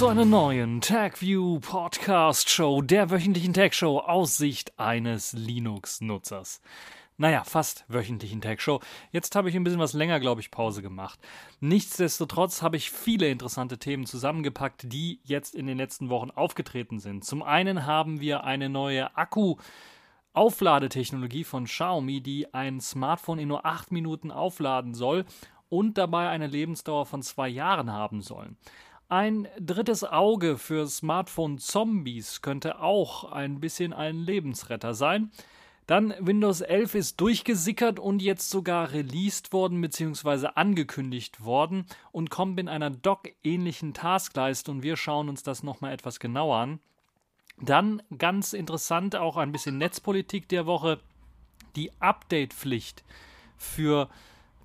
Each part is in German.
zu einer neuen TagView Podcast Show, der wöchentlichen Tag Show aus Sicht eines Linux-Nutzers. Naja, fast wöchentlichen Tag Show. Jetzt habe ich ein bisschen was länger, glaube ich, Pause gemacht. Nichtsdestotrotz habe ich viele interessante Themen zusammengepackt, die jetzt in den letzten Wochen aufgetreten sind. Zum einen haben wir eine neue Akku- Aufladetechnologie von Xiaomi, die ein Smartphone in nur 8 Minuten aufladen soll und dabei eine Lebensdauer von zwei Jahren haben soll. Ein drittes Auge für Smartphone-Zombies könnte auch ein bisschen ein Lebensretter sein. Dann Windows 11 ist durchgesickert und jetzt sogar released worden bzw. angekündigt worden und kommt in einer Dock-ähnlichen Taskleiste und wir schauen uns das nochmal etwas genauer an. Dann ganz interessant auch ein bisschen Netzpolitik der Woche. Die Update-Pflicht für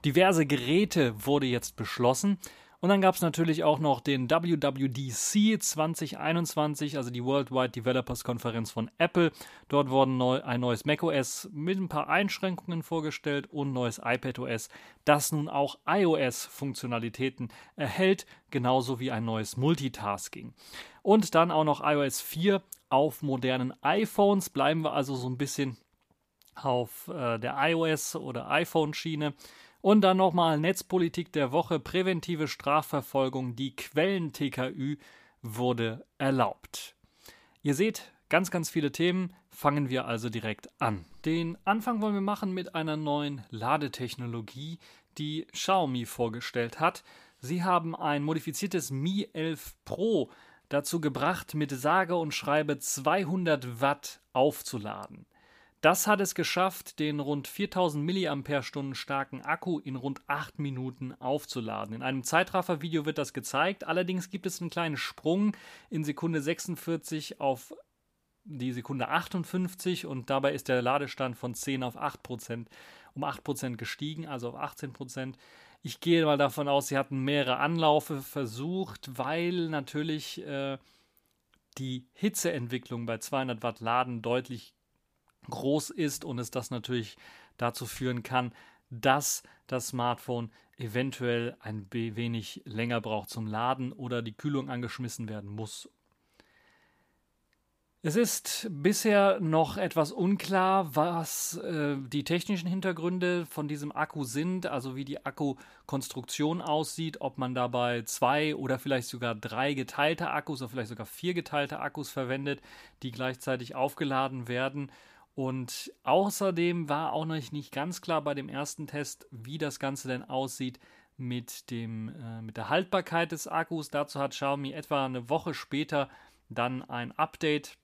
diverse Geräte wurde jetzt beschlossen. Und dann gab es natürlich auch noch den WWDC 2021, also die Worldwide Developers Konferenz von Apple. Dort wurden neu, ein neues macOS mit ein paar Einschränkungen vorgestellt und neues iPadOS, das nun auch iOS-Funktionalitäten erhält, genauso wie ein neues Multitasking. Und dann auch noch iOS 4 auf modernen iPhones. Bleiben wir also so ein bisschen auf äh, der iOS- oder iPhone-Schiene. Und dann nochmal Netzpolitik der Woche, präventive Strafverfolgung, die Quellen-TKÜ wurde erlaubt. Ihr seht, ganz, ganz viele Themen. Fangen wir also direkt an. Den Anfang wollen wir machen mit einer neuen Ladetechnologie, die Xiaomi vorgestellt hat. Sie haben ein modifiziertes Mi 11 Pro dazu gebracht, mit sage und schreibe 200 Watt aufzuladen. Das hat es geschafft, den rund 4000 mAh starken Akku in rund 8 Minuten aufzuladen. In einem Zeitraffer-Video wird das gezeigt. Allerdings gibt es einen kleinen Sprung in Sekunde 46 auf die Sekunde 58 und dabei ist der Ladestand von 10 auf 8 Prozent um 8 Prozent gestiegen, also auf 18 Prozent. Ich gehe mal davon aus, sie hatten mehrere Anlaufe versucht, weil natürlich äh, die Hitzeentwicklung bei 200 Watt Laden deutlich groß ist und es das natürlich dazu führen kann, dass das Smartphone eventuell ein wenig länger braucht zum Laden oder die Kühlung angeschmissen werden muss. Es ist bisher noch etwas unklar, was äh, die technischen Hintergründe von diesem Akku sind, also wie die Akkukonstruktion aussieht, ob man dabei zwei oder vielleicht sogar drei geteilte Akkus oder vielleicht sogar vier geteilte Akkus verwendet, die gleichzeitig aufgeladen werden und außerdem war auch noch nicht ganz klar bei dem ersten Test, wie das Ganze denn aussieht mit, dem, äh, mit der Haltbarkeit des Akkus. Dazu hat Xiaomi etwa eine Woche später dann ein Update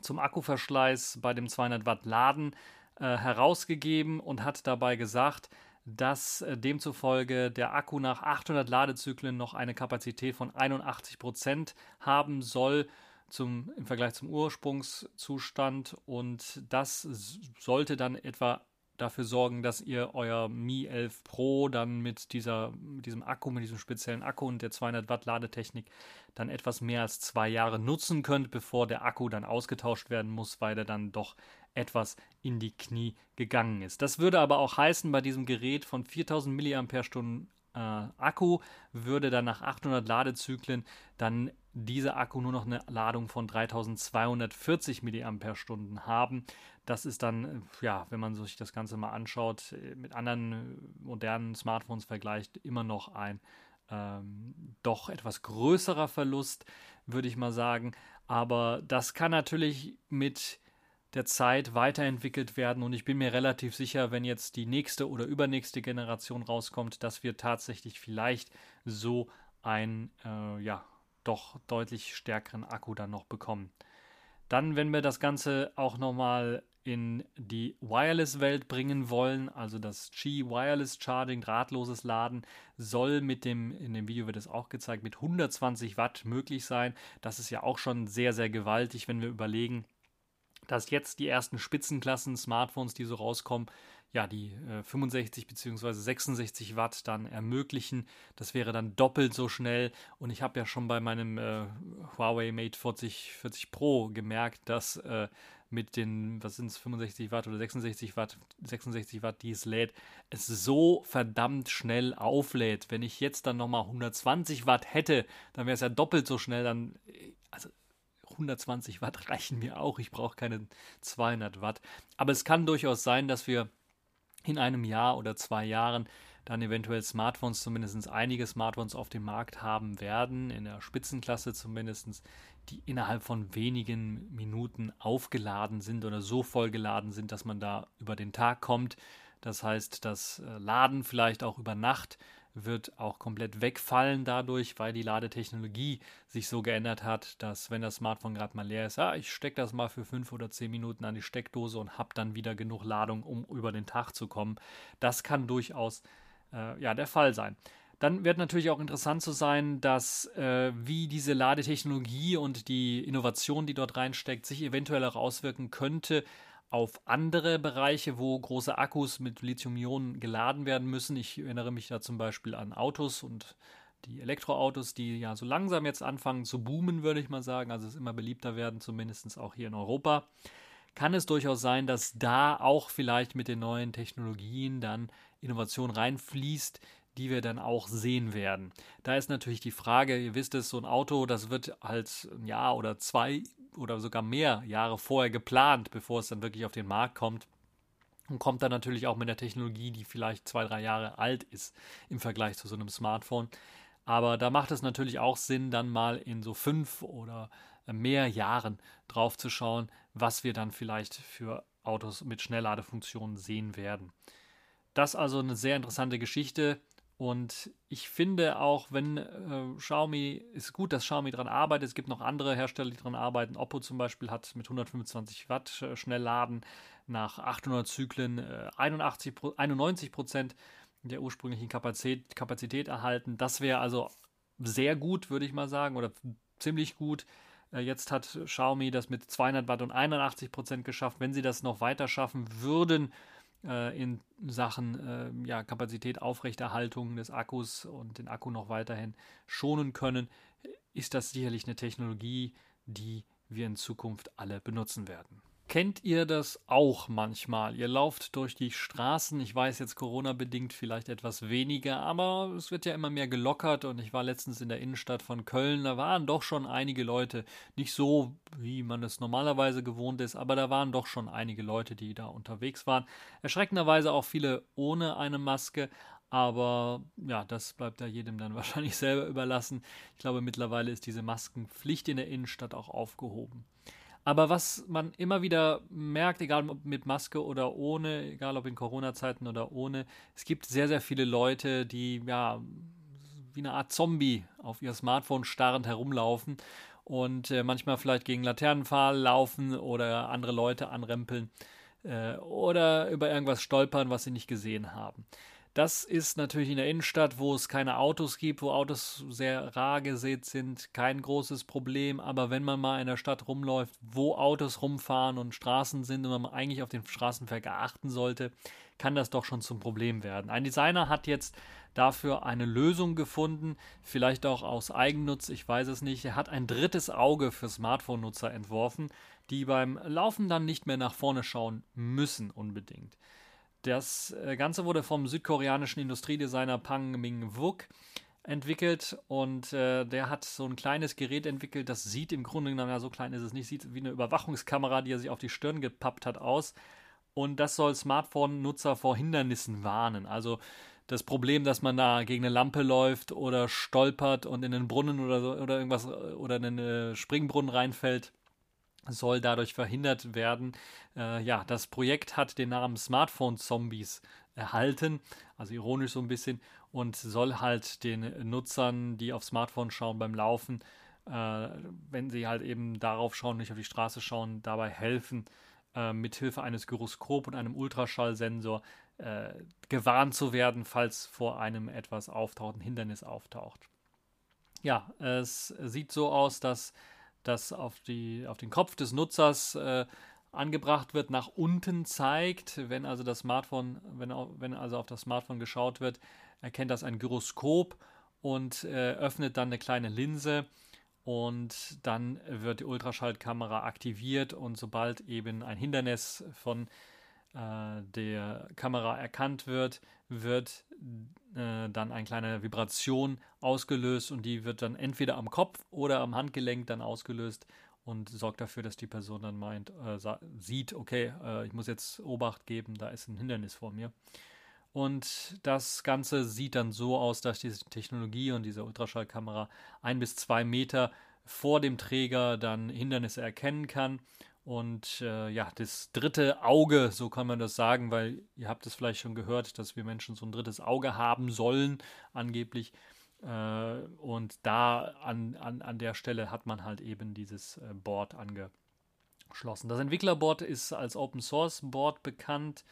zum Akkuverschleiß bei dem 200 Watt Laden äh, herausgegeben und hat dabei gesagt, dass äh, demzufolge der Akku nach 800 Ladezyklen noch eine Kapazität von 81 Prozent haben soll zum, im Vergleich zum Ursprungszustand und das sollte dann etwa dafür sorgen, dass ihr euer Mi 11 Pro dann mit, dieser, mit diesem Akku, mit diesem speziellen Akku und der 200 Watt Ladetechnik dann etwas mehr als zwei Jahre nutzen könnt, bevor der Akku dann ausgetauscht werden muss, weil er dann doch etwas in die Knie gegangen ist. Das würde aber auch heißen, bei diesem Gerät von 4000 mAh äh, Akku würde dann nach 800 Ladezyklen dann dieser Akku nur noch eine Ladung von 3240 mAh haben. Das ist dann, ja, wenn man sich das Ganze mal anschaut, mit anderen modernen Smartphones vergleicht, immer noch ein ähm, doch etwas größerer Verlust, würde ich mal sagen. Aber das kann natürlich mit der Zeit weiterentwickelt werden und ich bin mir relativ sicher, wenn jetzt die nächste oder übernächste Generation rauskommt, dass wir tatsächlich vielleicht so ein äh, ja doch deutlich stärkeren Akku dann noch bekommen. Dann, wenn wir das Ganze auch nochmal in die Wireless-Welt bringen wollen, also das Qi Wireless Charging, drahtloses Laden, soll mit dem, in dem Video wird es auch gezeigt, mit 120 Watt möglich sein. Das ist ja auch schon sehr, sehr gewaltig, wenn wir überlegen, dass jetzt die ersten Spitzenklassen Smartphones, die so rauskommen, ja, die äh, 65 bzw. 66 Watt dann ermöglichen. Das wäre dann doppelt so schnell. Und ich habe ja schon bei meinem äh, Huawei Mate 40, 40 Pro gemerkt, dass äh, mit den, was sind es, 65 Watt oder 66 Watt, 66 Watt, die es lädt, es so verdammt schnell auflädt. Wenn ich jetzt dann nochmal 120 Watt hätte, dann wäre es ja doppelt so schnell, dann, also 120 Watt reichen mir auch, ich brauche keine 200 Watt. Aber es kann durchaus sein, dass wir in einem Jahr oder zwei Jahren dann eventuell Smartphones, zumindest einige Smartphones auf dem Markt haben werden, in der Spitzenklasse zumindest, die innerhalb von wenigen Minuten aufgeladen sind oder so vollgeladen sind, dass man da über den Tag kommt. Das heißt, das äh, Laden vielleicht auch über Nacht wird auch komplett wegfallen dadurch, weil die Ladetechnologie sich so geändert hat, dass wenn das Smartphone gerade mal leer ist, ah, ich stecke das mal für fünf oder zehn Minuten an die Steckdose und habe dann wieder genug Ladung, um über den Tag zu kommen. Das kann durchaus äh, ja, der Fall sein. Dann wird natürlich auch interessant zu sein, dass äh, wie diese Ladetechnologie und die Innovation, die dort reinsteckt, sich eventuell auch auswirken könnte auf andere Bereiche, wo große Akkus mit Lithium-Ionen geladen werden müssen. Ich erinnere mich da zum Beispiel an Autos und die Elektroautos, die ja so langsam jetzt anfangen zu boomen, würde ich mal sagen, also es immer beliebter werden, zumindest auch hier in Europa kann es durchaus sein, dass da auch vielleicht mit den neuen Technologien dann Innovation reinfließt, die wir dann auch sehen werden. Da ist natürlich die Frage, ihr wisst es, so ein Auto, das wird halt ein Jahr oder zwei oder sogar mehr Jahre vorher geplant, bevor es dann wirklich auf den Markt kommt. Und kommt dann natürlich auch mit der Technologie, die vielleicht zwei, drei Jahre alt ist im Vergleich zu so einem Smartphone. Aber da macht es natürlich auch Sinn, dann mal in so fünf oder mehr Jahren drauf zu schauen, was wir dann vielleicht für Autos mit Schnellladefunktionen sehen werden. Das also eine sehr interessante Geschichte. Und ich finde auch, wenn äh, Xiaomi, ist gut, dass Xiaomi daran arbeitet. Es gibt noch andere Hersteller, die daran arbeiten. Oppo zum Beispiel hat mit 125 Watt äh, Schnellladen nach 800 Zyklen äh, 81, 91 Prozent der ursprünglichen Kapazität, Kapazität erhalten. Das wäre also sehr gut, würde ich mal sagen, oder ziemlich gut. Äh, jetzt hat Xiaomi das mit 200 Watt und 81 Prozent geschafft. Wenn sie das noch weiter schaffen würden, äh, in Sachen äh, ja, Kapazität, Aufrechterhaltung des Akkus und den Akku noch weiterhin schonen können, ist das sicherlich eine Technologie, die wir in Zukunft alle benutzen werden. Kennt ihr das auch manchmal? Ihr lauft durch die Straßen, ich weiß jetzt Corona-bedingt vielleicht etwas weniger, aber es wird ja immer mehr gelockert und ich war letztens in der Innenstadt von Köln, da waren doch schon einige Leute, nicht so, wie man es normalerweise gewohnt ist, aber da waren doch schon einige Leute, die da unterwegs waren. Erschreckenderweise auch viele ohne eine Maske, aber ja, das bleibt da jedem dann wahrscheinlich selber überlassen. Ich glaube, mittlerweile ist diese Maskenpflicht in der Innenstadt auch aufgehoben. Aber was man immer wieder merkt, egal ob mit Maske oder ohne, egal ob in Corona-Zeiten oder ohne, es gibt sehr, sehr viele Leute, die ja wie eine Art Zombie auf ihr Smartphone starrend herumlaufen und äh, manchmal vielleicht gegen Laternenpfahl laufen oder andere Leute anrempeln äh, oder über irgendwas stolpern, was sie nicht gesehen haben. Das ist natürlich in der Innenstadt, wo es keine Autos gibt, wo Autos sehr rar gesät sind, kein großes Problem. Aber wenn man mal in der Stadt rumläuft, wo Autos rumfahren und Straßen sind und man eigentlich auf den Straßenverkehr achten sollte, kann das doch schon zum Problem werden. Ein Designer hat jetzt dafür eine Lösung gefunden, vielleicht auch aus Eigennutz, ich weiß es nicht. Er hat ein drittes Auge für Smartphone-Nutzer entworfen, die beim Laufen dann nicht mehr nach vorne schauen müssen unbedingt. Das äh, Ganze wurde vom südkoreanischen Industriedesigner Pang Ming-wook entwickelt und äh, der hat so ein kleines Gerät entwickelt, das sieht im Grunde genommen, ja so klein ist es nicht, sieht wie eine Überwachungskamera, die er sich auf die Stirn gepappt hat, aus. Und das soll Smartphone-Nutzer vor Hindernissen warnen. Also das Problem, dass man da gegen eine Lampe läuft oder stolpert und in einen Brunnen oder so oder irgendwas oder in einen äh, Springbrunnen reinfällt, soll dadurch verhindert werden. Äh, ja, das Projekt hat den Namen Smartphone Zombies erhalten, also ironisch so ein bisschen, und soll halt den Nutzern, die auf Smartphone schauen beim Laufen, äh, wenn sie halt eben darauf schauen, nicht auf die Straße schauen, dabei helfen, äh, mithilfe eines Gyroskop und einem Ultraschallsensor äh, gewarnt zu werden, falls vor einem etwas auftaucht, ein Hindernis auftaucht. Ja, es sieht so aus, dass das auf, die, auf den Kopf des Nutzers äh, angebracht wird, nach unten zeigt. Wenn also das Smartphone, wenn, wenn also auf das Smartphone geschaut wird, erkennt das ein Gyroskop und äh, öffnet dann eine kleine Linse und dann wird die Ultraschallkamera aktiviert und sobald eben ein Hindernis von äh, der Kamera erkannt wird, wird äh, dann eine kleine Vibration ausgelöst und die wird dann entweder am Kopf oder am Handgelenk dann ausgelöst und sorgt dafür, dass die Person dann meint, äh, sieht, okay, äh, ich muss jetzt Obacht geben, da ist ein Hindernis vor mir. Und das Ganze sieht dann so aus, dass diese Technologie und diese Ultraschallkamera ein bis zwei Meter vor dem Träger dann Hindernisse erkennen kann. Und äh, ja, das dritte Auge, so kann man das sagen, weil ihr habt es vielleicht schon gehört, dass wir Menschen so ein drittes Auge haben sollen, angeblich. Äh, und da an, an, an der Stelle hat man halt eben dieses äh, Board angeschlossen. Das Entwicklerboard ist als Open Source Board bekannt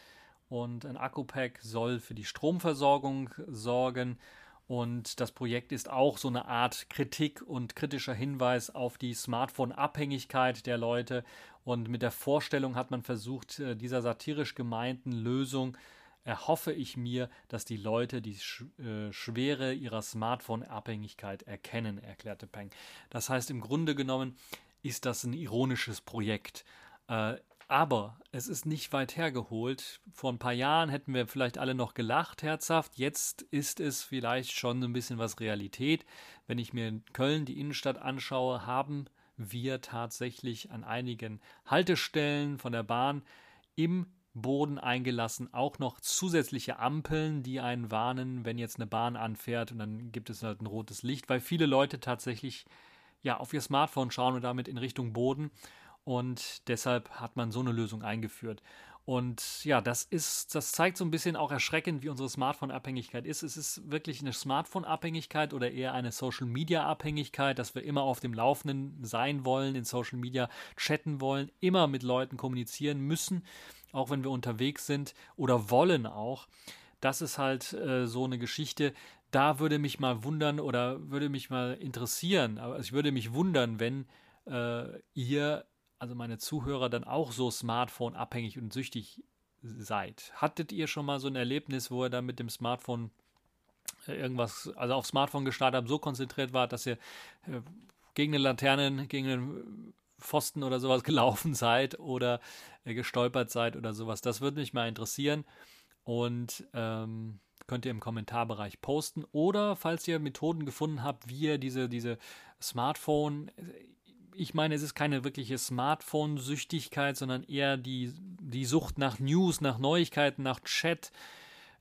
und ein Akku-Pack soll für die Stromversorgung sorgen. Und das Projekt ist auch so eine Art Kritik und kritischer Hinweis auf die Smartphone-Abhängigkeit der Leute. Und mit der Vorstellung hat man versucht, äh, dieser satirisch gemeinten Lösung erhoffe ich mir, dass die Leute die äh, Schwere ihrer Smartphone-Abhängigkeit erkennen, erklärte Peng. Das heißt, im Grunde genommen ist das ein ironisches Projekt. Äh, aber es ist nicht weit hergeholt. Vor ein paar Jahren hätten wir vielleicht alle noch gelacht, herzhaft. Jetzt ist es vielleicht schon ein bisschen was Realität. Wenn ich mir in Köln die Innenstadt anschaue, haben wir tatsächlich an einigen Haltestellen von der Bahn im Boden eingelassen auch noch zusätzliche Ampeln, die einen warnen, wenn jetzt eine Bahn anfährt und dann gibt es halt ein rotes Licht, weil viele Leute tatsächlich ja auf ihr Smartphone schauen und damit in Richtung Boden und deshalb hat man so eine Lösung eingeführt. Und ja, das ist, das zeigt so ein bisschen auch erschreckend, wie unsere Smartphone-Abhängigkeit ist. Es ist wirklich eine Smartphone-Abhängigkeit oder eher eine Social-Media-Abhängigkeit, dass wir immer auf dem Laufenden sein wollen, in Social Media chatten wollen, immer mit Leuten kommunizieren müssen, auch wenn wir unterwegs sind oder wollen auch. Das ist halt äh, so eine Geschichte. Da würde mich mal wundern oder würde mich mal interessieren, aber ich würde mich wundern, wenn äh, ihr also meine Zuhörer, dann auch so Smartphone-abhängig und süchtig seid. Hattet ihr schon mal so ein Erlebnis, wo ihr dann mit dem Smartphone äh, irgendwas, also auf Smartphone gestartet habt, so konzentriert wart, dass ihr äh, gegen eine Laterne, gegen einen Pfosten oder sowas gelaufen seid oder äh, gestolpert seid oder sowas? Das würde mich mal interessieren. Und ähm, könnt ihr im Kommentarbereich posten. Oder falls ihr Methoden gefunden habt, wie ihr diese, diese Smartphone ich meine, es ist keine wirkliche Smartphone-Süchtigkeit, sondern eher die, die Sucht nach News, nach Neuigkeiten, nach Chat,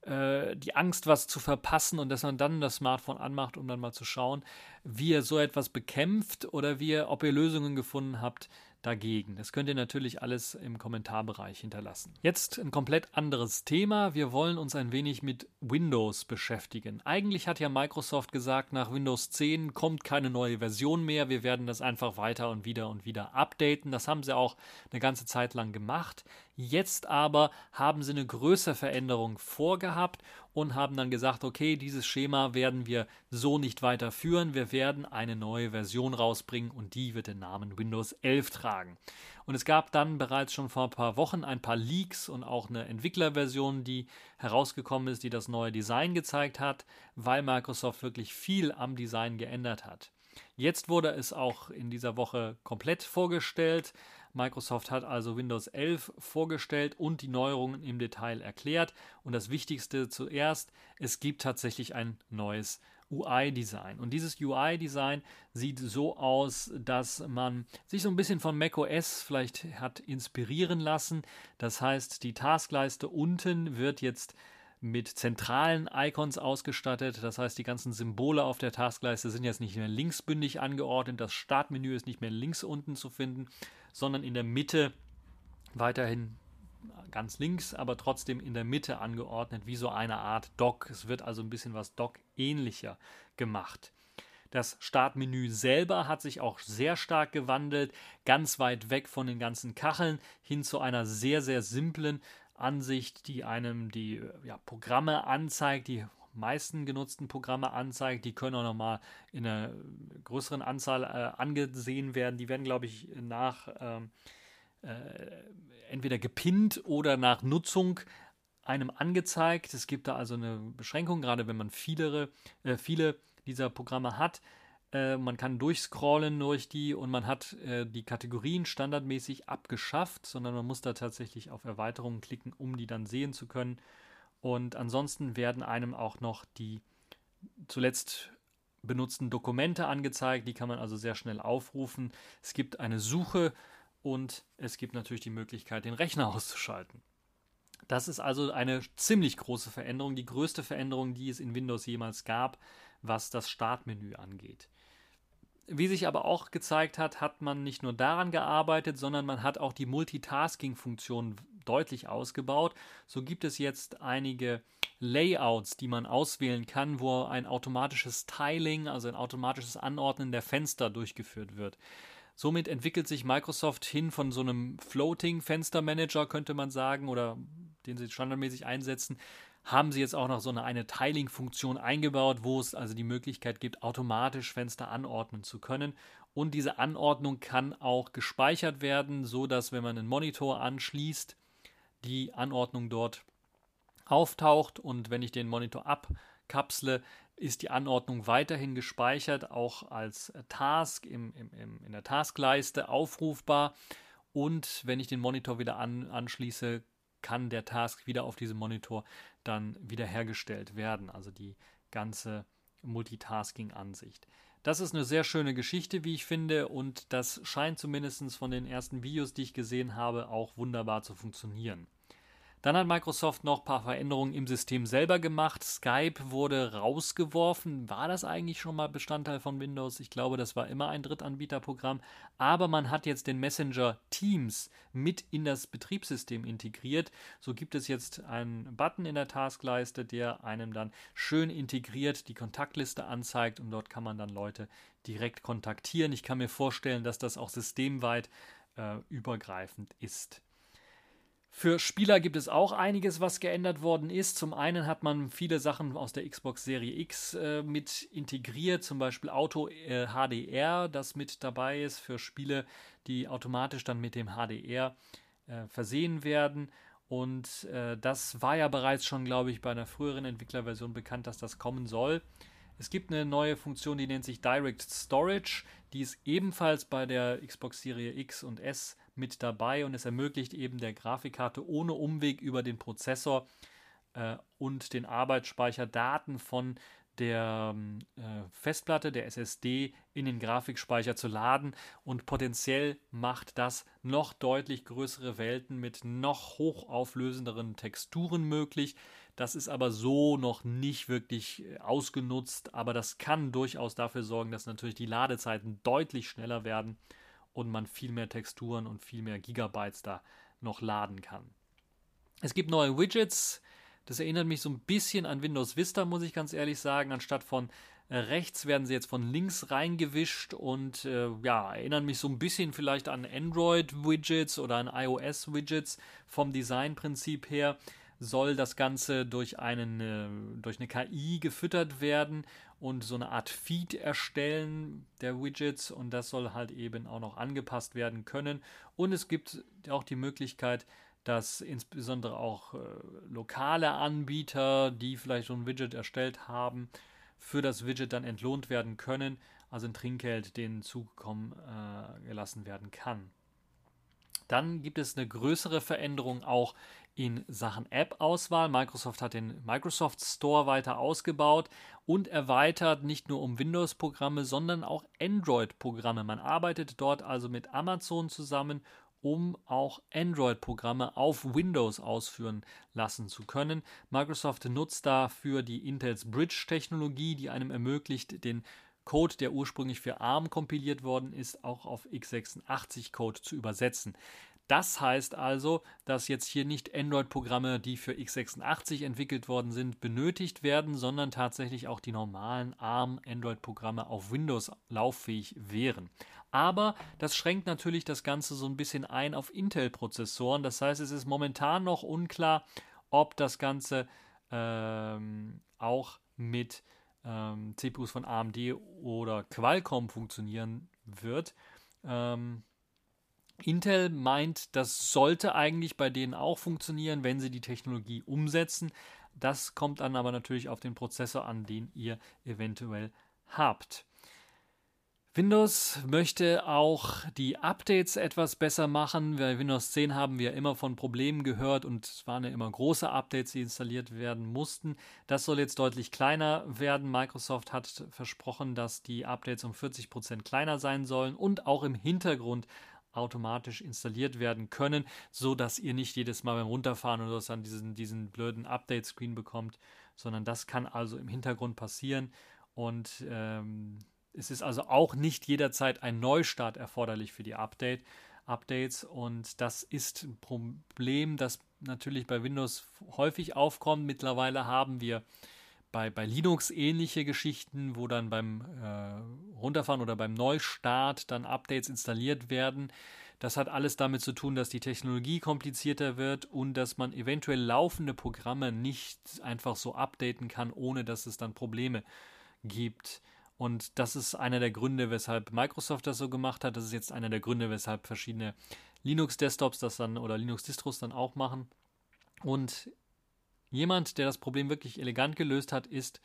äh, die Angst, was zu verpassen und dass man dann das Smartphone anmacht, um dann mal zu schauen, wie ihr so etwas bekämpft oder wie ihr, ob ihr Lösungen gefunden habt, dagegen. Das könnt ihr natürlich alles im Kommentarbereich hinterlassen. Jetzt ein komplett anderes Thema. Wir wollen uns ein wenig mit Windows beschäftigen. Eigentlich hat ja Microsoft gesagt, nach Windows 10 kommt keine neue Version mehr. Wir werden das einfach weiter und wieder und wieder updaten. Das haben sie auch eine ganze Zeit lang gemacht. Jetzt aber haben sie eine größere Veränderung vorgehabt und haben dann gesagt, okay, dieses Schema werden wir so nicht weiterführen. Wir werden eine neue Version rausbringen und die wird den Namen Windows 11 tragen. Und es gab dann bereits schon vor ein paar Wochen ein paar Leaks und auch eine Entwicklerversion, die herausgekommen ist, die das neue Design gezeigt hat, weil Microsoft wirklich viel am Design geändert hat. Jetzt wurde es auch in dieser Woche komplett vorgestellt. Microsoft hat also Windows 11 vorgestellt und die Neuerungen im Detail erklärt. Und das Wichtigste zuerst, es gibt tatsächlich ein neues UI-Design. Und dieses UI-Design sieht so aus, dass man sich so ein bisschen von macOS vielleicht hat inspirieren lassen. Das heißt, die Taskleiste unten wird jetzt mit zentralen Icons ausgestattet. Das heißt, die ganzen Symbole auf der Taskleiste sind jetzt nicht mehr linksbündig angeordnet. Das Startmenü ist nicht mehr links unten zu finden, sondern in der Mitte weiterhin ganz links, aber trotzdem in der Mitte angeordnet, wie so eine Art Dock. Es wird also ein bisschen was Dock-ähnlicher gemacht. Das Startmenü selber hat sich auch sehr stark gewandelt, ganz weit weg von den ganzen Kacheln hin zu einer sehr, sehr simplen Ansicht, die einem die ja, Programme anzeigt, die meisten genutzten Programme anzeigt. Die können auch nochmal in einer größeren Anzahl äh, angesehen werden. Die werden, glaube ich, nach ähm, äh, entweder gepinnt oder nach Nutzung einem angezeigt. Es gibt da also eine Beschränkung, gerade wenn man viele, äh, viele dieser Programme hat. Äh, man kann durchscrollen durch die und man hat äh, die Kategorien standardmäßig abgeschafft, sondern man muss da tatsächlich auf Erweiterungen klicken, um die dann sehen zu können. Und ansonsten werden einem auch noch die zuletzt benutzten Dokumente angezeigt. Die kann man also sehr schnell aufrufen. Es gibt eine Suche und es gibt natürlich die Möglichkeit, den Rechner auszuschalten. Das ist also eine ziemlich große Veränderung, die größte Veränderung, die es in Windows jemals gab, was das Startmenü angeht. Wie sich aber auch gezeigt hat, hat man nicht nur daran gearbeitet, sondern man hat auch die Multitasking-Funktion deutlich ausgebaut. So gibt es jetzt einige Layouts, die man auswählen kann, wo ein automatisches Tiling, also ein automatisches Anordnen der Fenster durchgeführt wird. Somit entwickelt sich Microsoft hin von so einem Floating Fenster Manager, könnte man sagen, oder den sie standardmäßig einsetzen, haben sie jetzt auch noch so eine, eine Tiling-Funktion eingebaut, wo es also die Möglichkeit gibt, automatisch Fenster anordnen zu können. Und diese Anordnung kann auch gespeichert werden, so dass wenn man einen Monitor anschließt, die Anordnung dort auftaucht und wenn ich den Monitor abkapsle, ist die Anordnung weiterhin gespeichert, auch als Task im, im, im, in der Taskleiste aufrufbar. Und wenn ich den Monitor wieder an, anschließe, kann der Task wieder auf diesem Monitor dann wiederhergestellt werden. Also die ganze Multitasking-Ansicht. Das ist eine sehr schöne Geschichte, wie ich finde, und das scheint zumindest von den ersten Videos, die ich gesehen habe, auch wunderbar zu funktionieren. Dann hat Microsoft noch ein paar Veränderungen im System selber gemacht. Skype wurde rausgeworfen. War das eigentlich schon mal Bestandteil von Windows? Ich glaube, das war immer ein Drittanbieterprogramm. Aber man hat jetzt den Messenger Teams mit in das Betriebssystem integriert. So gibt es jetzt einen Button in der Taskleiste, der einem dann schön integriert die Kontaktliste anzeigt und dort kann man dann Leute direkt kontaktieren. Ich kann mir vorstellen, dass das auch systemweit äh, übergreifend ist. Für Spieler gibt es auch einiges, was geändert worden ist. Zum einen hat man viele Sachen aus der Xbox Serie X äh, mit integriert, zum Beispiel Auto äh, HDR, das mit dabei ist für Spiele, die automatisch dann mit dem HDR äh, versehen werden. Und äh, das war ja bereits schon, glaube ich, bei einer früheren Entwicklerversion bekannt, dass das kommen soll. Es gibt eine neue Funktion, die nennt sich Direct Storage. Die ist ebenfalls bei der Xbox Serie X und S mit dabei und es ermöglicht eben der Grafikkarte ohne Umweg über den Prozessor äh, und den Arbeitsspeicher Daten von der äh, Festplatte, der SSD, in den Grafikspeicher zu laden und potenziell macht das noch deutlich größere Welten mit noch hochauflösenderen Texturen möglich. Das ist aber so noch nicht wirklich äh, ausgenutzt, aber das kann durchaus dafür sorgen, dass natürlich die Ladezeiten deutlich schneller werden und man viel mehr Texturen und viel mehr Gigabytes da noch laden kann. Es gibt neue Widgets. Das erinnert mich so ein bisschen an Windows Vista, muss ich ganz ehrlich sagen. Anstatt von äh, rechts werden sie jetzt von links reingewischt und äh, ja, erinnern mich so ein bisschen vielleicht an Android-Widgets oder an iOS-Widgets vom Designprinzip her soll das Ganze durch, einen, äh, durch eine KI gefüttert werden und so eine Art Feed erstellen der Widgets und das soll halt eben auch noch angepasst werden können. Und es gibt auch die Möglichkeit, dass insbesondere auch äh, lokale Anbieter, die vielleicht so ein Widget erstellt haben, für das Widget dann entlohnt werden können, also ein Trinkgeld denen zukommen äh, gelassen werden kann. Dann gibt es eine größere Veränderung auch in Sachen App-Auswahl. Microsoft hat den Microsoft Store weiter ausgebaut und erweitert nicht nur um Windows-Programme, sondern auch Android-Programme. Man arbeitet dort also mit Amazon zusammen, um auch Android-Programme auf Windows ausführen lassen zu können. Microsoft nutzt dafür die Intels Bridge-Technologie, die einem ermöglicht, den Code, der ursprünglich für ARM kompiliert worden ist, auch auf x86-Code zu übersetzen. Das heißt also, dass jetzt hier nicht Android-Programme, die für x86 entwickelt worden sind, benötigt werden, sondern tatsächlich auch die normalen ARM-Android-Programme auf Windows lauffähig wären. Aber das schränkt natürlich das Ganze so ein bisschen ein auf Intel-Prozessoren. Das heißt, es ist momentan noch unklar, ob das Ganze ähm, auch mit ähm, CPUs von AMD oder Qualcomm funktionieren wird. Ähm, Intel meint, das sollte eigentlich bei denen auch funktionieren, wenn sie die Technologie umsetzen. Das kommt dann aber natürlich auf den Prozessor an, den ihr eventuell habt. Windows möchte auch die Updates etwas besser machen. Bei Windows 10 haben wir immer von Problemen gehört und es waren ja immer große Updates, die installiert werden mussten. Das soll jetzt deutlich kleiner werden. Microsoft hat versprochen, dass die Updates um 40 Prozent kleiner sein sollen und auch im Hintergrund automatisch installiert werden können, so dass ihr nicht jedes Mal beim Runterfahren oder so diesen, diesen blöden Update-Screen bekommt, sondern das kann also im Hintergrund passieren und ähm, es ist also auch nicht jederzeit ein Neustart erforderlich für die Update, Updates und das ist ein Problem, das natürlich bei Windows häufig aufkommt. Mittlerweile haben wir bei, bei Linux ähnliche Geschichten, wo dann beim äh, Runterfahren oder beim Neustart dann Updates installiert werden. Das hat alles damit zu tun, dass die Technologie komplizierter wird und dass man eventuell laufende Programme nicht einfach so updaten kann, ohne dass es dann Probleme gibt. Und das ist einer der Gründe, weshalb Microsoft das so gemacht hat. Das ist jetzt einer der Gründe, weshalb verschiedene Linux-Desktops das dann oder Linux-Distros dann auch machen. Und jemand, der das Problem wirklich elegant gelöst hat, ist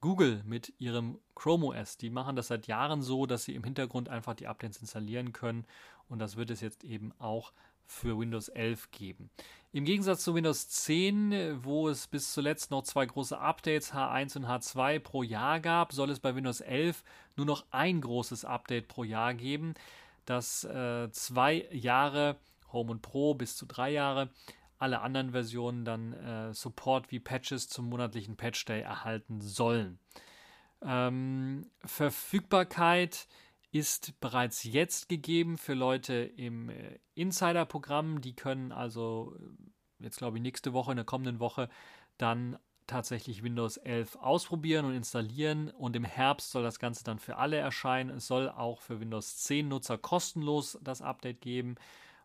Google mit ihrem Chrome OS. Die machen das seit Jahren so, dass sie im Hintergrund einfach die Updates installieren können. Und das wird es jetzt eben auch für Windows 11 geben. Im Gegensatz zu Windows 10, wo es bis zuletzt noch zwei große Updates H1 und H2 pro Jahr gab, soll es bei Windows 11 nur noch ein großes Update pro Jahr geben, das äh, zwei Jahre Home und Pro bis zu drei Jahre alle anderen Versionen dann äh, Support wie Patches zum monatlichen Patch Day erhalten sollen. Ähm, Verfügbarkeit ist bereits jetzt gegeben für Leute im äh, Insider-Programm. Die können also äh, jetzt glaube ich nächste Woche, in der kommenden Woche dann tatsächlich Windows 11 ausprobieren und installieren und im Herbst soll das Ganze dann für alle erscheinen. Es soll auch für Windows 10 Nutzer kostenlos das Update geben,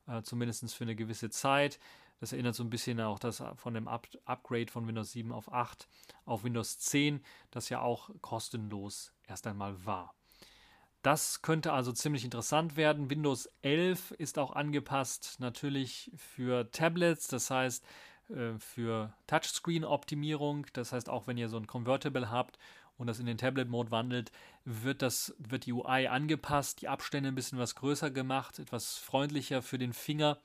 äh, zumindest für eine gewisse Zeit. Das erinnert so ein bisschen auch das von dem Up Upgrade von Windows 7 auf 8 auf Windows 10, das ja auch kostenlos erst einmal war. Das könnte also ziemlich interessant werden. Windows 11 ist auch angepasst natürlich für Tablets, das heißt äh, für Touchscreen-Optimierung. Das heißt, auch wenn ihr so ein Convertible habt und das in den Tablet-Mode wandelt, wird, das, wird die UI angepasst, die Abstände ein bisschen was größer gemacht, etwas freundlicher für den Finger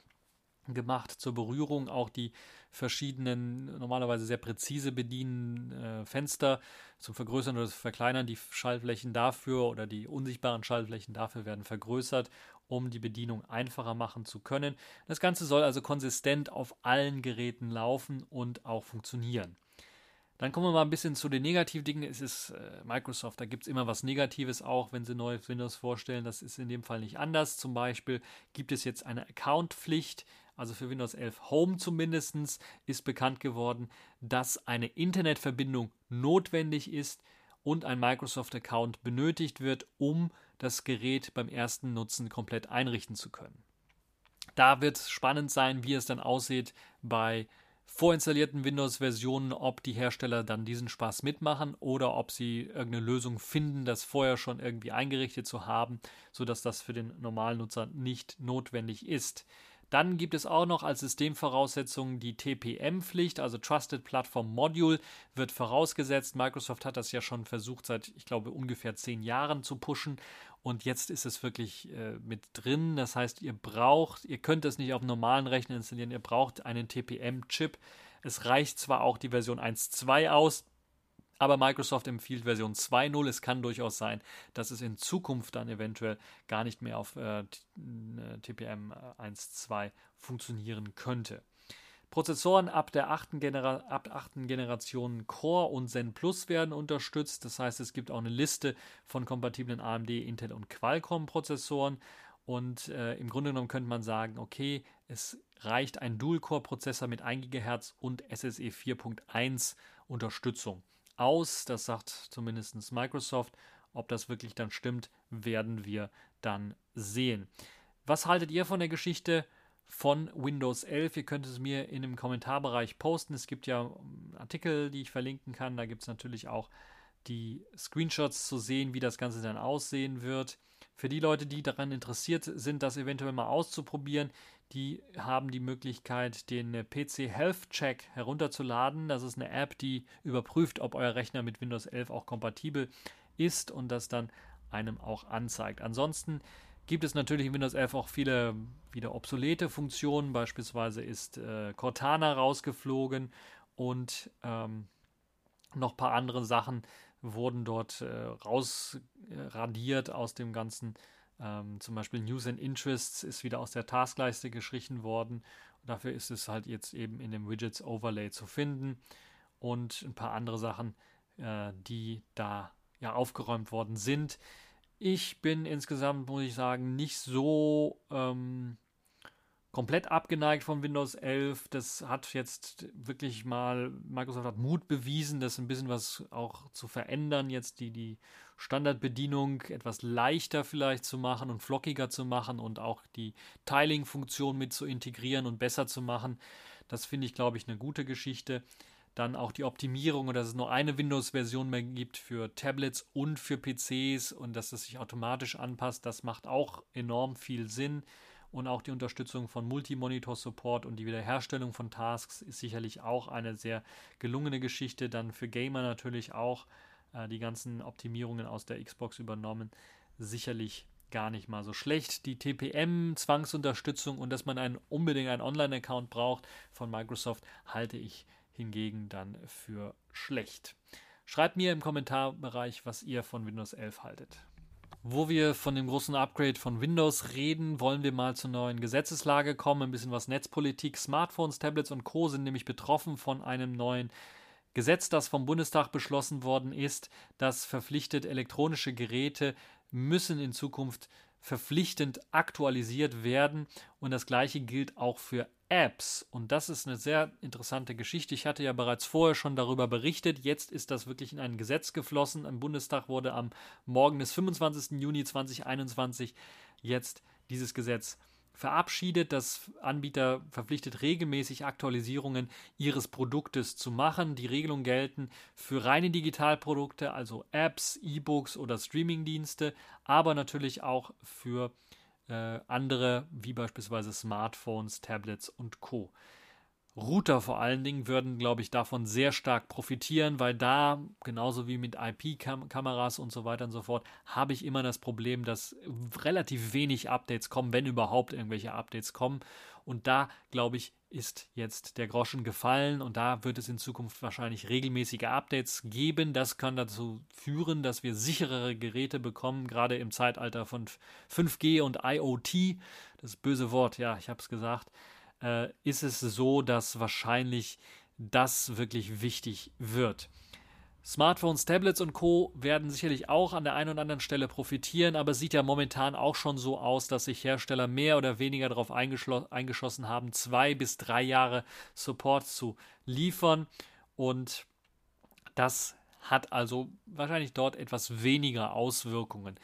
gemacht zur Berührung, auch die verschiedenen, normalerweise sehr präzise bedienen äh, Fenster zum Vergrößern oder Verkleinern. Die Schaltflächen dafür oder die unsichtbaren Schaltflächen dafür werden vergrößert, um die Bedienung einfacher machen zu können. Das Ganze soll also konsistent auf allen Geräten laufen und auch funktionieren. Dann kommen wir mal ein bisschen zu den negativen Dingen. Es ist äh, Microsoft, da gibt es immer was Negatives auch, wenn sie neues Windows vorstellen. Das ist in dem Fall nicht anders. Zum Beispiel gibt es jetzt eine Account-Pflicht also für Windows 11 Home zumindest, ist bekannt geworden, dass eine Internetverbindung notwendig ist und ein Microsoft-Account benötigt wird, um das Gerät beim ersten Nutzen komplett einrichten zu können. Da wird es spannend sein, wie es dann aussieht bei vorinstallierten Windows-Versionen, ob die Hersteller dann diesen Spaß mitmachen oder ob sie irgendeine Lösung finden, das vorher schon irgendwie eingerichtet zu haben, sodass das für den normalen Nutzer nicht notwendig ist. Dann gibt es auch noch als Systemvoraussetzung die TPM-Pflicht, also Trusted Platform Module wird vorausgesetzt. Microsoft hat das ja schon versucht seit, ich glaube, ungefähr zehn Jahren zu pushen und jetzt ist es wirklich äh, mit drin. Das heißt, ihr braucht, ihr könnt es nicht auf normalen Rechner installieren, ihr braucht einen TPM-Chip. Es reicht zwar auch die Version 1.2 aus, aber Microsoft empfiehlt Version 2.0. Es kann durchaus sein, dass es in Zukunft dann eventuell gar nicht mehr auf äh, TPM 1.2 äh, funktionieren könnte. Prozessoren ab der achten, Genera ab achten Generation Core und Zen Plus werden unterstützt. Das heißt, es gibt auch eine Liste von kompatiblen AMD, Intel und Qualcomm Prozessoren. Und äh, im Grunde genommen könnte man sagen, okay, es reicht ein Dual-Core-Prozessor mit 1 GHz und SSE 4.1 Unterstützung aus. Das sagt zumindest Microsoft. Ob das wirklich dann stimmt, werden wir dann sehen. Was haltet ihr von der Geschichte von Windows 11? Ihr könnt es mir in dem Kommentarbereich posten. Es gibt ja Artikel, die ich verlinken kann. Da gibt es natürlich auch die Screenshots zu sehen, wie das Ganze dann aussehen wird. Für die Leute, die daran interessiert sind, das eventuell mal auszuprobieren, die haben die Möglichkeit, den PC Health Check herunterzuladen. Das ist eine App, die überprüft, ob euer Rechner mit Windows 11 auch kompatibel ist und das dann einem auch anzeigt. Ansonsten gibt es natürlich in Windows 11 auch viele wieder obsolete Funktionen. Beispielsweise ist äh, Cortana rausgeflogen und ähm, noch ein paar andere Sachen wurden dort äh, rausradiert aus dem ganzen. Ähm, zum Beispiel News and Interests ist wieder aus der Taskleiste gestrichen worden. Dafür ist es halt jetzt eben in dem Widgets Overlay zu finden und ein paar andere Sachen, äh, die da ja aufgeräumt worden sind. Ich bin insgesamt, muss ich sagen, nicht so ähm, komplett abgeneigt von Windows 11. Das hat jetzt wirklich mal, Microsoft hat Mut bewiesen, das ein bisschen was auch zu verändern, jetzt die, die Standardbedienung etwas leichter vielleicht zu machen und flockiger zu machen und auch die Tiling-Funktion mit zu integrieren und besser zu machen. Das finde ich, glaube ich, eine gute Geschichte. Dann auch die Optimierung, dass es nur eine Windows-Version mehr gibt für Tablets und für PCs und dass es sich automatisch anpasst, das macht auch enorm viel Sinn. Und auch die Unterstützung von Multi-Monitor-Support und die Wiederherstellung von Tasks ist sicherlich auch eine sehr gelungene Geschichte. Dann für Gamer natürlich auch äh, die ganzen Optimierungen aus der Xbox übernommen. Sicherlich gar nicht mal so schlecht. Die TPM-Zwangsunterstützung und dass man einen, unbedingt einen Online-Account braucht von Microsoft, halte ich hingegen dann für schlecht. Schreibt mir im Kommentarbereich, was ihr von Windows 11 haltet. Wo wir von dem großen Upgrade von Windows reden, wollen wir mal zur neuen Gesetzeslage kommen, ein bisschen was Netzpolitik. Smartphones, Tablets und Co. sind nämlich betroffen von einem neuen Gesetz, das vom Bundestag beschlossen worden ist, das verpflichtet, elektronische Geräte müssen in Zukunft verpflichtend aktualisiert werden und das gleiche gilt auch für Apps. Und das ist eine sehr interessante Geschichte. Ich hatte ja bereits vorher schon darüber berichtet. Jetzt ist das wirklich in ein Gesetz geflossen. Im Bundestag wurde am Morgen des 25. Juni 2021 jetzt dieses Gesetz verabschiedet, dass Anbieter verpflichtet, regelmäßig Aktualisierungen ihres Produktes zu machen. Die Regelungen gelten für reine Digitalprodukte, also Apps, E-Books oder Streamingdienste, aber natürlich auch für äh, andere, wie beispielsweise Smartphones, Tablets und Co. Router vor allen Dingen würden, glaube ich, davon sehr stark profitieren, weil da, genauso wie mit IP-Kameras und so weiter und so fort, habe ich immer das Problem, dass relativ wenig Updates kommen, wenn überhaupt irgendwelche Updates kommen. Und da, glaube ich, ist jetzt der Groschen gefallen und da wird es in Zukunft wahrscheinlich regelmäßige Updates geben. Das kann dazu führen, dass wir sicherere Geräte bekommen, gerade im Zeitalter von 5G und IoT. Das böse Wort, ja, ich habe es gesagt äh, ist es so, dass wahrscheinlich das wirklich wichtig wird. Smartphones, Tablets und Co. werden sicherlich auch an der einen oder anderen Stelle profitieren, aber es sieht ja momentan auch schon so aus, dass sich Hersteller mehr oder weniger darauf eingeschossen haben, zwei bis drei Jahre Support zu liefern. Und das hat also wahrscheinlich dort etwas weniger Auswirkungen.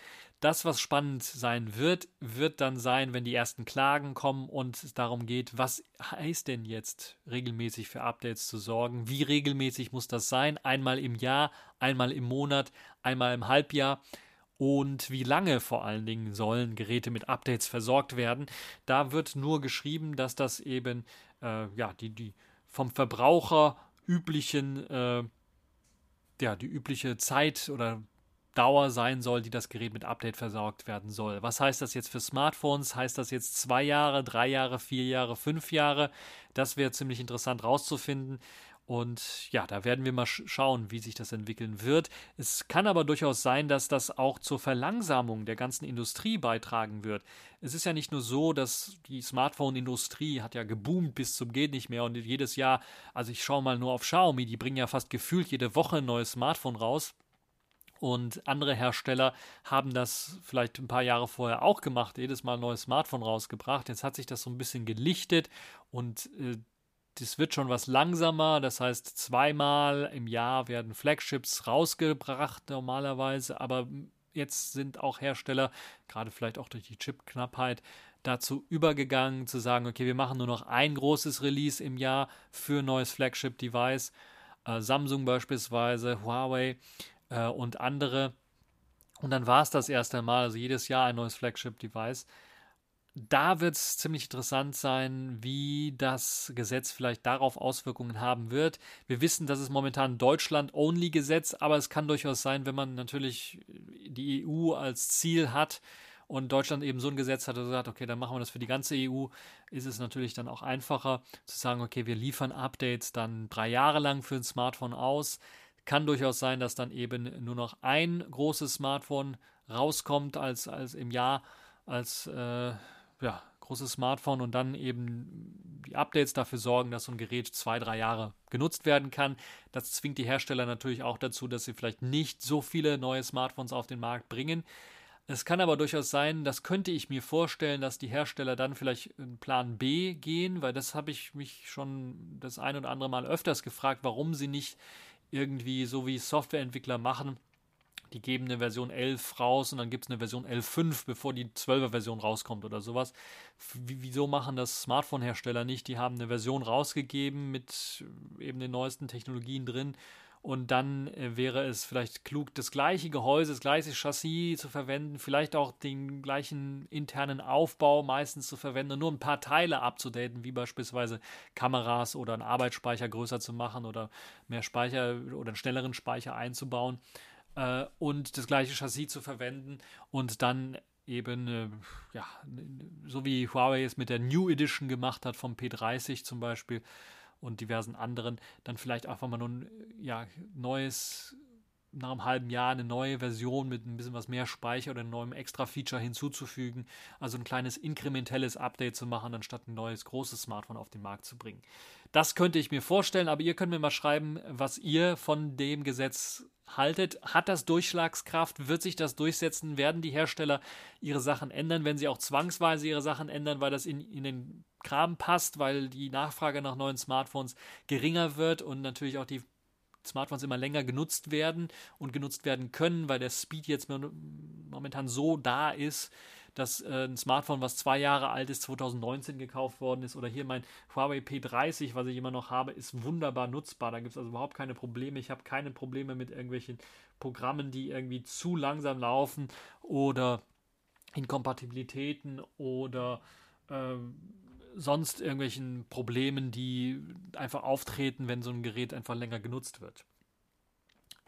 Das, was spannend sein wird, wird dann sein, wenn die ersten Klagen kommen und es darum geht, was heißt denn jetzt regelmäßig für Updates zu sorgen? Wie regelmäßig muss das sein? Einmal im Jahr, einmal im Monat, einmal im Halbjahr? und wie lange vor allen Dingen sollen Geräte mit Updates versorgt werden. Da wird nur geschrieben, dass das eben äh, ja die, die vom Verbraucher üblichen äh, ja die übliche Zeit oder Dauer sein soll, die das Gerät mit Update versorgt werden soll. Was heißt das jetzt für Smartphones? Heißt das jetzt zwei Jahre, drei Jahre, vier Jahre, fünf Jahre? Das wäre ziemlich interessant rauszufinden. Und ja, da werden wir mal schauen, wie sich das entwickeln wird. Es kann aber durchaus sein, dass das auch zur Verlangsamung der ganzen Industrie beitragen wird. Es ist ja nicht nur so, dass die Smartphone-Industrie hat ja geboomt bis zum geht nicht mehr und jedes Jahr, also ich schaue mal nur auf Xiaomi, die bringen ja fast gefühlt jede Woche ein neues Smartphone raus. Und andere Hersteller haben das vielleicht ein paar Jahre vorher auch gemacht, jedes Mal ein neues Smartphone rausgebracht. Jetzt hat sich das so ein bisschen gelichtet und äh, das wird schon was langsamer. Das heißt, zweimal im Jahr werden Flagships rausgebracht normalerweise, aber jetzt sind auch Hersteller, gerade vielleicht auch durch die Chipknappheit, dazu übergegangen zu sagen, okay, wir machen nur noch ein großes Release im Jahr für ein neues Flagship-Device. Äh, Samsung beispielsweise, Huawei äh, und andere. Und dann war es das erste Mal, also jedes Jahr ein neues Flagship-Device. da wird es ziemlich interessant sein, wie das Gesetz vielleicht darauf Auswirkungen haben wird. Wir wissen, das ist momentan Deutschland-only-Gesetz, aber es kann durchaus sein, wenn man natürlich die EU als Ziel hat und Deutschland eben so ein Gesetz hat, und sagt, okay, dann machen wir das für die ganze EU, ist es natürlich dann auch einfacher zu sagen, okay, wir liefern Updates dann drei Jahre lang für ein Smartphone aus. Kann durchaus sein, dass dann eben nur noch ein großes Smartphone rauskommt als, als im Jahr als äh, ja, großes Smartphone und dann eben die Updates dafür sorgen, dass so ein Gerät zwei, drei Jahre genutzt werden kann. Das zwingt die Hersteller natürlich auch dazu, dass sie vielleicht nicht so viele neue Smartphones auf den Markt bringen. Es kann aber durchaus sein, das könnte ich mir vorstellen, dass die Hersteller dann vielleicht in Plan B gehen, weil das habe ich mich schon das ein oder andere Mal öfters gefragt, warum sie nicht irgendwie so wie Softwareentwickler machen, die geben eine Version 11 raus und dann gibt es eine Version 11.5, bevor die 12er Version rauskommt oder sowas. Wieso machen das Smartphone-Hersteller nicht? Die haben eine Version rausgegeben mit eben den neuesten Technologien drin und dann äh, wäre es vielleicht klug, das gleiche Gehäuse, das gleiche Chassis zu verwenden, vielleicht auch den gleichen internen Aufbau meistens zu verwenden und nur ein paar Teile abzudaten, wie beispielsweise Kameras oder einen Arbeitsspeicher größer zu machen oder mehr Speicher oder einen schnelleren Speicher einzubauen äh, und das gleiche Chassis zu verwenden und dann eben, äh, ja, so wie Huawei es mit der New Edition gemacht hat vom P30 zum Beispiel und diversen anderen, dann vielleicht einfach mal nur ein ja, neues nach einem halben Jahr eine neue Version mit ein bisschen was mehr Speicher oder einem neuen Extra-Feature hinzuzufügen. Also ein kleines inkrementelles Update zu machen, anstatt ein neues großes Smartphone auf den Markt zu bringen. Das könnte ich mir vorstellen, aber ihr könnt mir mal schreiben, was ihr von dem Gesetz haltet. Hat das Durchschlagskraft? Wird sich das durchsetzen? Werden die Hersteller ihre Sachen ändern? Wenn sie auch zwangsweise ihre Sachen ändern, weil das in, in den Kram passt, weil die Nachfrage nach neuen Smartphones geringer wird und natürlich auch die Smartphones immer länger genutzt werden und genutzt werden können, weil der Speed jetzt momentan so da ist, dass äh, ein Smartphone, was zwei Jahre alt ist, 2019 gekauft worden ist, oder hier mein Huawei P30, was ich immer noch habe, ist wunderbar nutzbar. Da gibt es also überhaupt keine Probleme. Ich habe keine Probleme mit irgendwelchen Programmen, die irgendwie zu langsam laufen oder Inkompatibilitäten oder ähm, sonst irgendwelchen Problemen, die einfach auftreten, wenn so ein Gerät einfach länger genutzt wird.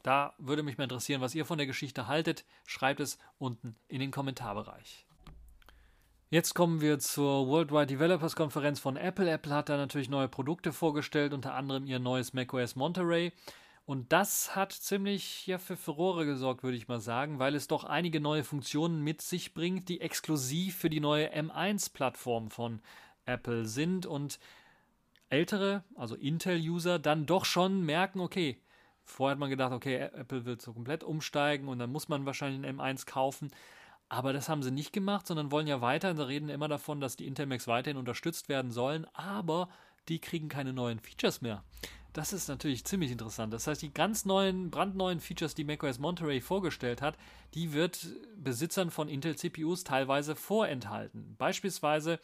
Da würde mich mal interessieren, was ihr von der Geschichte haltet. Schreibt es unten in den Kommentarbereich. Jetzt kommen wir zur Worldwide Developers Konferenz von Apple. Apple hat da natürlich neue Produkte vorgestellt, unter anderem ihr neues macOS Monterey. Und das hat ziemlich ja, für Furore gesorgt, würde ich mal sagen, weil es doch einige neue Funktionen mit sich bringt, die exklusiv für die neue M1-Plattform von Apple sind und ältere, also Intel-User, dann doch schon merken, okay, vorher hat man gedacht, okay, Apple wird so komplett umsteigen und dann muss man wahrscheinlich einen M1 kaufen. Aber das haben sie nicht gemacht, sondern wollen ja weiter. Sie reden immer davon, dass die Intel Macs weiterhin unterstützt werden sollen, aber die kriegen keine neuen Features mehr. Das ist natürlich ziemlich interessant. Das heißt, die ganz neuen, brandneuen Features, die macOS Monterey vorgestellt hat, die wird Besitzern von Intel CPUs teilweise vorenthalten. Beispielsweise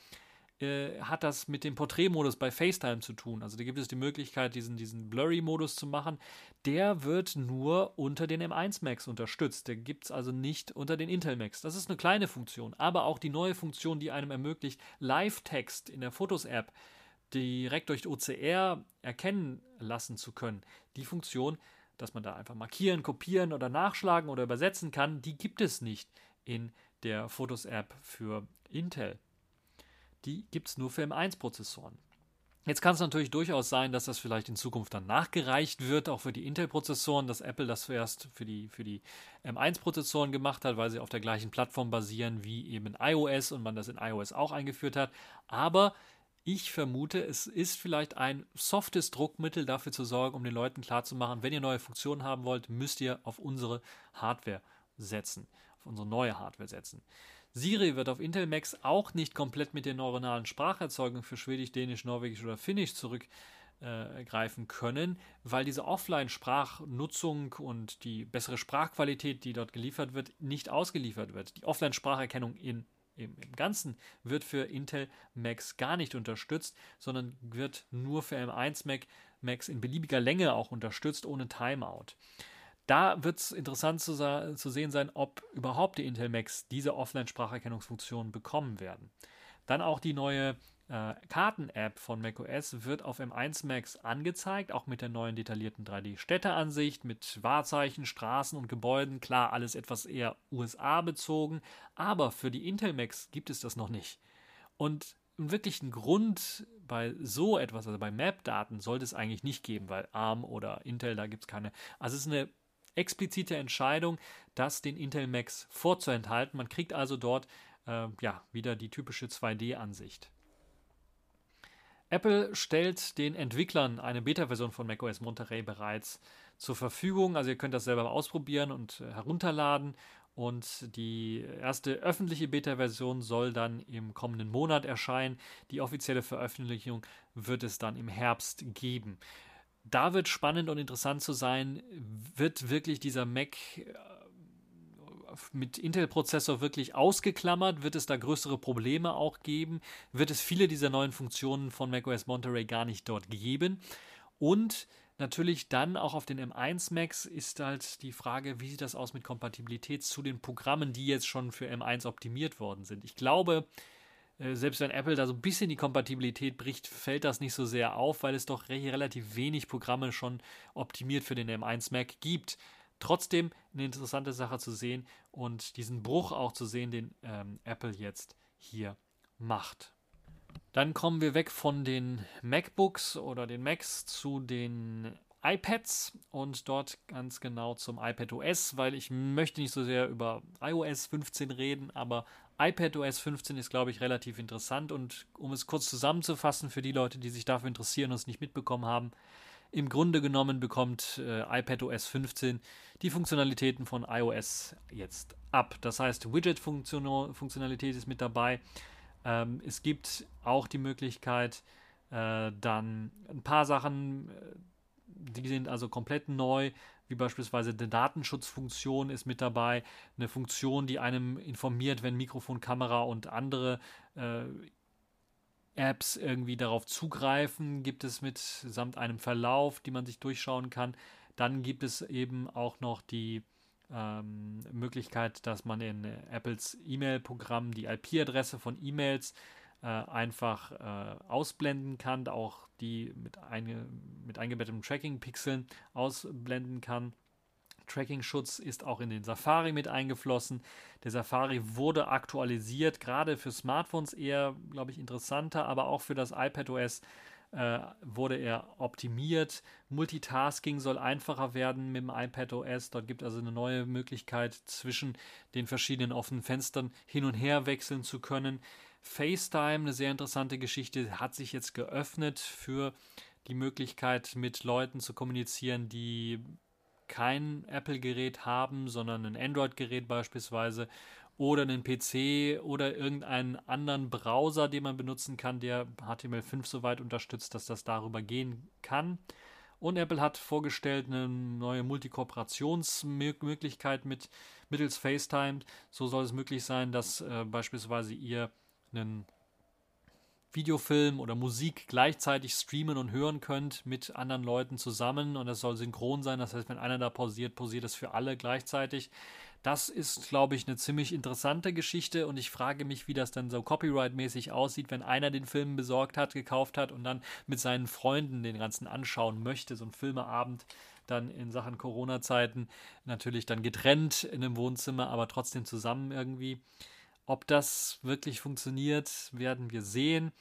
äh, hat das mit dem Porträtmodus bei FaceTime zu tun. Also da gibt es die Möglichkeit, diesen, diesen Blurry-Modus zu machen. Der wird nur unter den M1 Macs unterstützt. Der gibt es also nicht unter den Intel Macs. Das ist eine kleine Funktion. Aber auch die neue Funktion, die einem ermöglicht, Live-Text in der Fotos-App direkt durch OCR erkennen lassen zu können. Die Funktion, dass man da einfach markieren, kopieren oder nachschlagen oder übersetzen kann, die gibt es nicht in der Fotos-App für Intel die gibt es nur für M1-Prozessoren. Jetzt kann es natürlich durchaus sein, dass das vielleicht in Zukunft dann nachgereicht wird, auch für die Intel-Prozessoren, dass Apple das zuerst für die, für die M1-Prozessoren gemacht hat, weil sie auf der gleichen Plattform basieren wie eben iOS und man das in iOS auch eingeführt hat. Aber ich vermute, es ist vielleicht ein softes Druckmittel dafür zu sorgen, um den Leuten klarzumachen, wenn ihr neue Funktionen haben wollt, müsst ihr auf unsere Hardware setzen, auf unsere neue Hardware setzen. Siri wird auf Intel Macs auch nicht komplett mit der neuronalen Spracherzeugung für Schwedisch, Dänisch, Norwegisch oder Finnisch zurückgreifen äh, können, weil diese Offline-Sprachnutzung und die bessere Sprachqualität, die dort geliefert wird, nicht ausgeliefert wird. Die Offline-Spracherkennung in im, im Ganzen wird für Intel Macs gar nicht unterstützt, sondern wird nur für M1 Mac Macs in beliebiger Länge auch unterstützt, ohne Timeout. Da wird es interessant zu, zu, sehen sein, ob überhaupt die Intel Macs diese Offline-Spracherkennungsfunktion bekommen werden. Dann auch die neue äh, Karten-App von macOS wird auf M1 Max angezeigt, auch mit der neuen detaillierten 3D-Städteansicht, mit Wahrzeichen, Straßen und Gebäuden. Klar, alles etwas eher USA-bezogen, aber für die Intel Macs gibt es das noch nicht. Und einen wirklichen Grund bei so etwas, also bei Map-Daten, sollte es eigentlich nicht geben, weil ARM oder Intel, da gibt es keine. Also es ist eine explizite Entscheidung, das den Intel Macs vorzuenthalten. Man kriegt also dort äh, ja wieder die typische 2D-Ansicht. Apple stellt den Entwicklern eine Beta-Version von macOS Monterey bereits zur Verfügung. Also ihr könnt das selber ausprobieren und äh, herunterladen. Und die erste öffentliche Beta-Version soll dann im kommenden Monat erscheinen. Die offizielle Veröffentlichung wird es dann im Herbst geben. Da wird spannend und interessant zu sein, wird wirklich dieser Mac äh, mit Intel-Prozessor wirklich ausgeklammert? Wird es da größere Probleme auch geben? Wird es viele dieser neuen Funktionen von macOS Monterey gar nicht dort geben? Und natürlich dann auch auf den M1 Macs ist halt die Frage, wie sieht das aus mit Kompatibilität zu den Programmen, die jetzt schon für M1 optimiert worden sind? Ich glaube, selbst wenn Apple da so ein bisschen die Kompatibilität bricht, fällt das nicht so sehr auf, weil es doch relativ wenig Programme schon optimiert für den M1 Mac gibt trotzdem eine interessante Sache zu sehen und diesen Bruch auch zu sehen, den ähm, Apple jetzt hier macht. Dann kommen wir weg von den MacBooks oder den Macs zu den iPads und dort ganz genau zum iPad OS, weil ich möchte nicht so sehr über iOS 15 reden, aber iPad OS 15 ist, glaube ich, relativ interessant und um es kurz zusammenzufassen für die Leute, die sich dafür interessieren und es nicht mitbekommen haben, im Grunde genommen bekommt äh, iPadOS 15 die Funktionalitäten von iOS jetzt ab. Das heißt, Widget-Funktionalität ist mit dabei. Ähm, es gibt auch die Möglichkeit, äh, dann ein paar Sachen, äh, die sind also komplett neu, wie beispielsweise eine Datenschutzfunktion ist mit dabei, eine Funktion, die einem informiert, wenn Mikrofon, Kamera und andere äh, Apps irgendwie darauf zugreifen, gibt es mit samt einem Verlauf, die man sich durchschauen kann. Dann gibt es eben auch noch die ähm, Möglichkeit, dass man in Apples E-Mail-Programm die IP-Adresse von E-Mails äh, einfach äh, ausblenden kann, auch die mit, einge mit eingebetteten Tracking-Pixeln ausblenden kann. Tracking-Schutz ist auch in den Safari mit eingeflossen. Der Safari wurde aktualisiert, gerade für Smartphones eher, glaube ich, interessanter, aber auch für das iPadOS äh, wurde er optimiert. Multitasking soll einfacher werden mit dem iPadOS. Dort gibt es also eine neue Möglichkeit, zwischen den verschiedenen offenen Fenstern hin und her wechseln zu können. FaceTime, eine sehr interessante Geschichte, hat sich jetzt geöffnet für die Möglichkeit, mit Leuten zu kommunizieren, die kein Apple-Gerät haben, sondern ein Android-Gerät beispielsweise oder einen PC oder irgendeinen anderen Browser, den man benutzen kann, der HTML5 soweit unterstützt, dass das darüber gehen kann. Und Apple hat vorgestellt eine neue Multikooperationsmöglichkeit mit mittels FaceTime. So soll es möglich sein, dass äh, beispielsweise ihr einen Videofilm oder Musik gleichzeitig streamen und hören könnt mit anderen Leuten zusammen und es soll synchron sein. Das heißt, wenn einer da pausiert, pausiert es für alle gleichzeitig. Das ist, glaube ich, eine ziemlich interessante Geschichte und ich frage mich, wie das dann so copyright-mäßig aussieht, wenn einer den Film besorgt hat, gekauft hat und dann mit seinen Freunden den ganzen anschauen möchte, so ein Filmeabend dann in Sachen Corona-Zeiten natürlich dann getrennt in einem Wohnzimmer, aber trotzdem zusammen irgendwie. Ob das wirklich funktioniert, werden wir sehen.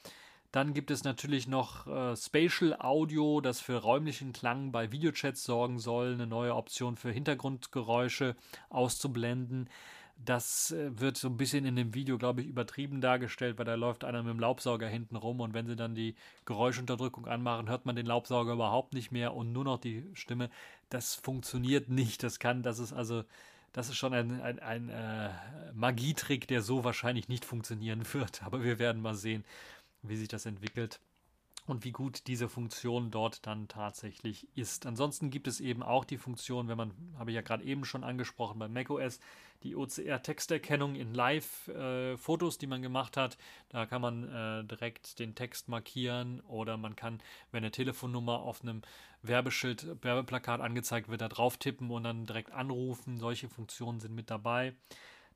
Dann gibt es natürlich noch äh, Spatial Audio, das für räumlichen Klang bei Videochats sorgen soll, eine neue Option für Hintergrundgeräusche auszublenden. Das äh, wird so ein bisschen in dem Video, glaube ich, übertrieben dargestellt, weil da läuft einer mit dem Laubsauger hinten rum und wenn sie dann die Geräuschunterdrückung anmachen, hört man den Laubsauger überhaupt nicht mehr und nur noch die Stimme. Das funktioniert nicht. Das kann, das ist also das ist schon ein, ein, ein äh, Magietrick, der so wahrscheinlich nicht funktionieren wird. Aber wir werden mal sehen, wie sich das entwickelt und wie gut diese Funktion dort dann tatsächlich ist. Ansonsten gibt es eben auch die Funktion, wenn man, habe ich ja gerade eben schon angesprochen, bei macOS, die OCR-Texterkennung in Live-Fotos, äh, die man gemacht hat. Da kann man äh, direkt den Text markieren oder man kann, wenn eine Telefonnummer auf einem Werbeschild, Werbeplakat angezeigt wird, da drauf tippen und dann direkt anrufen. Solche Funktionen sind mit dabei.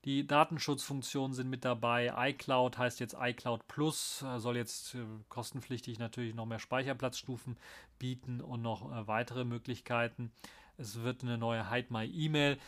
Die Datenschutzfunktionen sind mit dabei. iCloud heißt jetzt iCloud Plus, äh, soll jetzt äh, kostenpflichtig natürlich noch mehr Speicherplatzstufen bieten und noch äh, weitere Möglichkeiten. Es wird eine neue Hide My E-Mail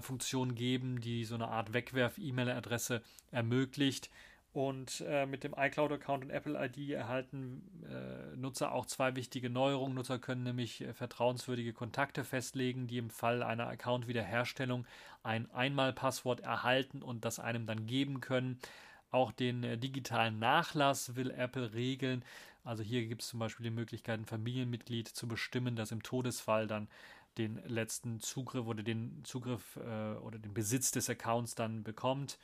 Funktion geben, die so eine Art Wegwerf-E-Mail-Adresse ermöglicht. Und äh, mit dem iCloud-Account und Apple ID erhalten äh, Nutzer auch zwei wichtige Neuerungen. Nutzer können nämlich äh, vertrauenswürdige Kontakte festlegen, die im Fall einer Account-Wiederherstellung ein Einmalpasswort erhalten und das einem dann geben können. Auch den äh, digitalen Nachlass will Apple regeln. Also hier gibt es zum Beispiel die Möglichkeit, ein Familienmitglied zu bestimmen, das im Todesfall dann den letzten Zugriff oder den Zugriff äh, oder den Besitz des Accounts dann bekommt.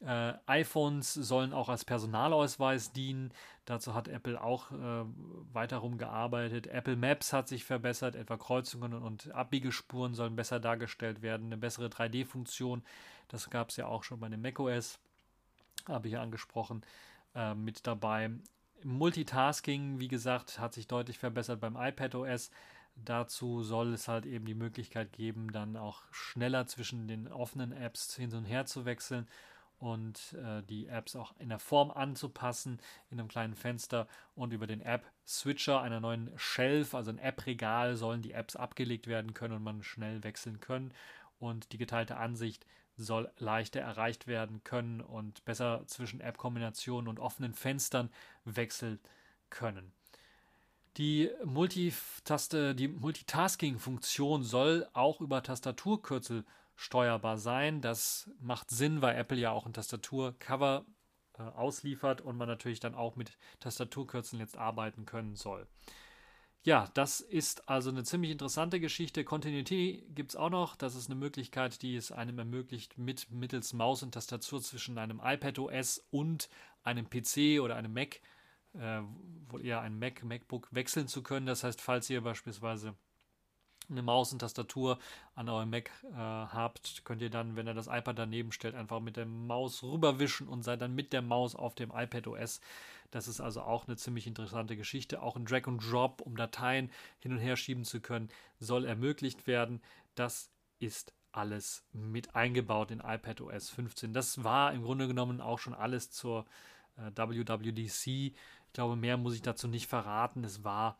Äh, iPhones sollen auch als Personalausweis dienen. Dazu hat Apple auch äh, weiter rumgearbeitet. Apple Maps hat sich verbessert, etwa Kreuzungen und Abbiegespuren sollen besser dargestellt werden. Eine bessere 3D-Funktion, das gab es ja auch schon bei dem macOS, habe ich ja angesprochen, äh, mit dabei. Multitasking, wie gesagt, hat sich deutlich verbessert beim iPadOS. Dazu soll es halt eben die Möglichkeit geben, dann auch schneller zwischen den offenen Apps hin und her zu wechseln und äh, die Apps auch in der Form anzupassen in einem kleinen Fenster und über den App Switcher, einer neuen Shelf, also ein App-Regal, sollen die Apps abgelegt werden können und man schnell wechseln können und die geteilte Ansicht soll leichter erreicht werden können und besser zwischen App-Kombinationen und offenen Fenstern wechseln können. Die Multitaste, die Multitasking-Funktion soll auch über Tastaturkürzel steuerbar sein. Das macht Sinn, weil Apple ja auch ein Tastaturcover äh, ausliefert und man natürlich dann auch mit Tastaturkürzeln jetzt arbeiten können soll. Ja, das ist also eine ziemlich interessante Geschichte. Continuity gibt es auch noch. Das ist eine Möglichkeit, die es einem ermöglicht, mit mittels Maus und Tastatur zwischen einem iPad OS und einem PC oder einem Mac, äh, wohl eher ein Mac, MacBook wechseln zu können. Das heißt, falls ihr beispielsweise eine Maus und Tastatur an eurem Mac äh, habt, könnt ihr dann, wenn ihr das iPad daneben stellt, einfach mit der Maus rüberwischen und seid dann mit der Maus auf dem iPad OS. Das ist also auch eine ziemlich interessante Geschichte. Auch ein Drag and Drop, um Dateien hin und her schieben zu können, soll ermöglicht werden. Das ist alles mit eingebaut in iPad OS 15. Das war im Grunde genommen auch schon alles zur äh, WWDC. Ich glaube, mehr muss ich dazu nicht verraten. Es war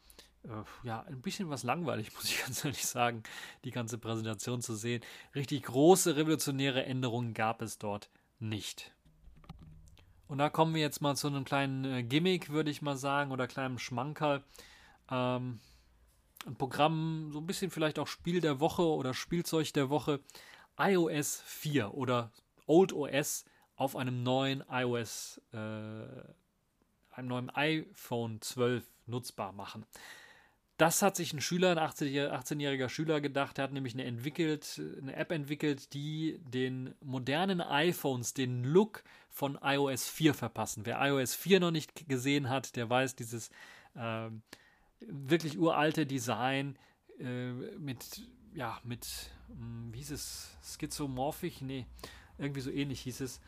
ja, ein bisschen was langweilig, muss ich ganz ehrlich sagen, die ganze Präsentation zu sehen. Richtig große revolutionäre Änderungen gab es dort nicht. Und da kommen wir jetzt mal zu einem kleinen äh, Gimmick, würde ich mal sagen, oder kleinem Schmankerl. Ähm, ein Programm, so ein bisschen vielleicht auch Spiel der Woche oder Spielzeug der Woche. iOS 4 oder Old OS auf einem neuen iOS, äh, einem neuen iPhone 12 nutzbar machen. Das hat sich ein Schüler, ein 18-jähriger Schüler gedacht. Er hat nämlich eine, entwickelt, eine App entwickelt, die den modernen iPhones den Look von iOS 4 verpassen. Wer iOS 4 noch nicht gesehen hat, der weiß dieses äh, wirklich uralte Design äh, mit, ja, mit, hm, wie hieß es, schizomorphisch? Nee, irgendwie so ähnlich hieß es,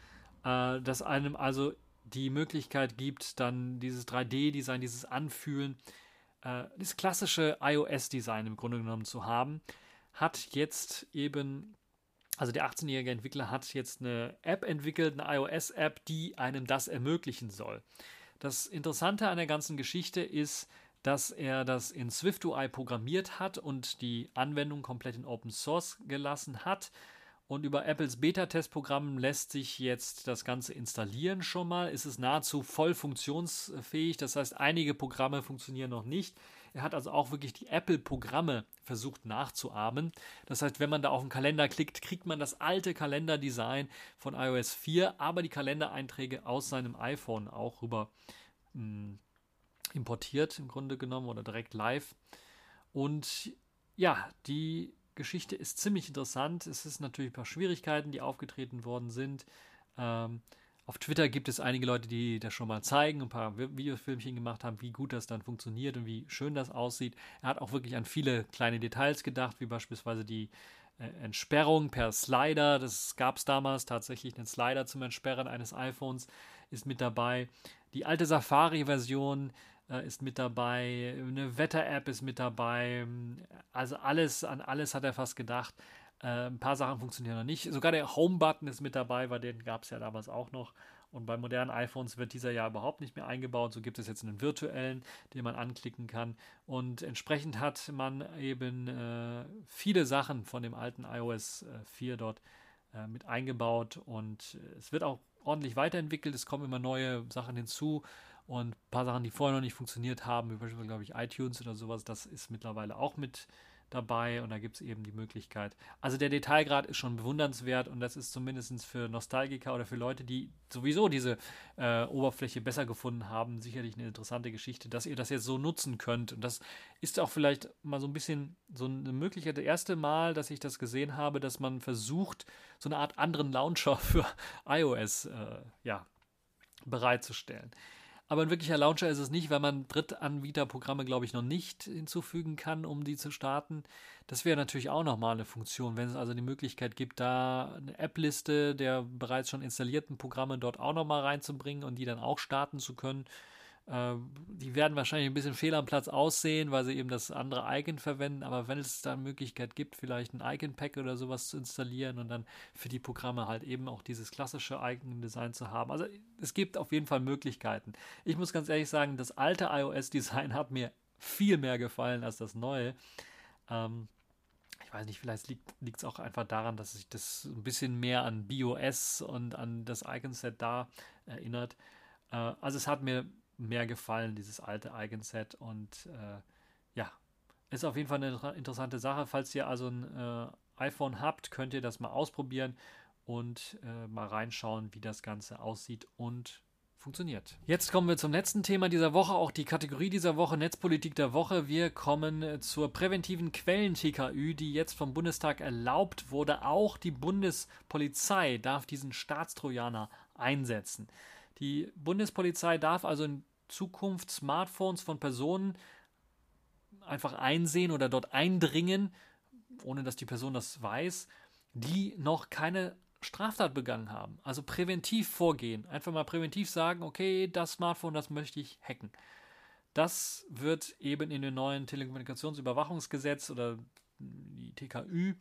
äh, dass einem also die Möglichkeit gibt, dann dieses 3D-Design, dieses Anfühlen, äh, das klassische iOS-Design im Grunde genommen zu haben, hat jetzt eben, also der 18-jährige Entwickler hat jetzt eine App entwickelt, eine iOS-App, die einem das ermöglichen soll. Das Interessante an der ganzen Geschichte ist, dass er das in SwiftUI programmiert hat und die Anwendung komplett in Open Source gelassen hat und über Apples Beta-Testprogramm lässt sich jetzt das Ganze installieren schon mal. Es ist nahezu voll funktionsfähig. Das heißt, einige Programme funktionieren noch nicht. Er hat also auch wirklich die Apple-Programme versucht nachzuahmen. Das heißt, wenn man da auf den Kalender klickt, kriegt man das alte Kalenderdesign von iOS 4, aber die Kalendereinträge aus seinem iPhone auch rüber mh, hm, importiert im Grunde genommen oder direkt live. Und ja, die Geschichte ist ziemlich interessant. Es ist natürlich ein paar Schwierigkeiten, die aufgetreten worden sind. Ähm, auf Twitter gibt es einige Leute, die das schon mal zeigen, ein paar Videofilmchen gemacht haben, wie gut das dann funktioniert und wie schön das aussieht. Er hat auch wirklich an viele kleine Details gedacht, wie beispielsweise die äh, Entsperrung per Slider. Das gab es damals tatsächlich, einen Slider zum Entsperren eines iPhones ist mit dabei. Die alte Safari-Version äh, ist mit dabei, eine Wetter-App ist mit dabei. Also alles, an alles hat er fast gedacht. Äh, ein paar Sachen funktionieren noch nicht. Sogar der Home-Button ist mit dabei, weil den gab es ja damals auch noch. Und bei modernen iPhones wird dieser ja überhaupt nicht mehr eingebaut. So gibt es jetzt einen virtuellen, den man anklicken kann. Und entsprechend hat man eben äh, viele Sachen von dem alten iOS äh, 4 dort äh, mit eingebaut. Und es wird auch ordentlich weiterentwickelt. Es kommen immer neue Sachen hinzu. Und ein paar Sachen, die vorher noch nicht funktioniert haben, wie beispielsweise, glaube ich, iTunes oder sowas, das ist mittlerweile auch mit dabei und da gibt es eben die Möglichkeit. Also der Detailgrad ist schon bewundernswert und das ist zumindest für Nostalgiker oder für Leute, die sowieso diese äh, Oberfläche besser gefunden haben, sicherlich eine interessante Geschichte, dass ihr das jetzt so nutzen könnt. Und das ist auch vielleicht mal so ein bisschen so eine Möglichkeit. Das erste Mal, dass ich das gesehen habe, dass man versucht, so eine Art anderen Launcher für iOS äh, ja, bereitzustellen. Aber ein wirklicher Launcher ist es nicht, weil man Drittanbieterprogramme, glaube ich, noch nicht hinzufügen kann, um die zu starten. Das wäre natürlich auch nochmal eine Funktion, wenn es also die Möglichkeit gibt, da eine App-Liste der bereits schon installierten Programme dort auch nochmal reinzubringen und die dann auch starten zu können. Äh, die werden wahrscheinlich ein bisschen fehl am Platz aussehen, weil sie eben das andere Icon verwenden. Aber wenn es da eine Möglichkeit gibt, vielleicht ein Icon-Pack oder sowas zu installieren und dann für die Programme halt eben auch dieses klassische Icon-Design zu haben. Also es gibt auf jeden Fall Möglichkeiten. Ich muss ganz ehrlich sagen, das alte iOS-Design hat mir viel mehr gefallen als das neue. Ähm, ich weiß nicht, vielleicht liegt es auch einfach daran, dass sich das ein bisschen mehr an BOS und an das Icon-Set da erinnert. Äh, also es hat mir mehr gefallen, dieses alte Eigenset. Und äh, ja, ist auf jeden Fall eine interessante Sache. Falls ihr also ein äh, iPhone habt, könnt ihr das mal ausprobieren und äh, mal reinschauen, wie das Ganze aussieht und funktioniert. Jetzt kommen wir zum letzten Thema dieser Woche, auch die Kategorie dieser Woche, Netzpolitik der Woche. Wir kommen äh, zur präventiven Quellen-TKÜ, die jetzt vom Bundestag erlaubt wurde. Auch die Bundespolizei darf diesen Staatstrojaner einsetzen. Die Bundespolizei darf also in Zukunft Smartphones von Personen einfach einsehen oder dort eindringen, ohne dass die Person das weiß, die noch keine Straftat begangen haben. Also präventiv vorgehen. Einfach mal präventiv sagen, okay, das Smartphone, das möchte ich hacken. Das wird eben in dem neuen Telekommunikationsüberwachungsgesetz oder die TKÜ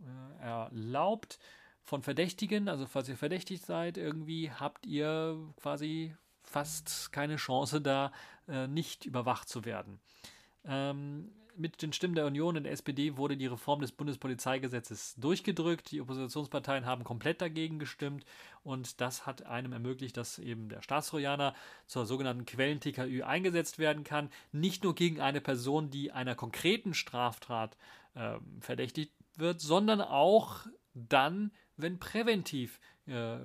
äh, erlaubt von Verdächtigen. Also falls ihr verdächtigt seid, irgendwie habt ihr quasi fast keine Chance, da äh, nicht überwacht zu werden. Ähm, mit den Stimmen der Union und der SPD wurde die Reform des Bundespolizeigesetzes durchgedrückt. Die Oppositionsparteien haben komplett dagegen gestimmt und das hat einem ermöglicht, dass eben der Staatstrojaner zur sogenannten Quellen-TKÜ eingesetzt werden kann. Nicht nur gegen eine Person, die einer konkreten Straftat äh, verdächtigt wird, sondern auch dann, wenn präventiv äh,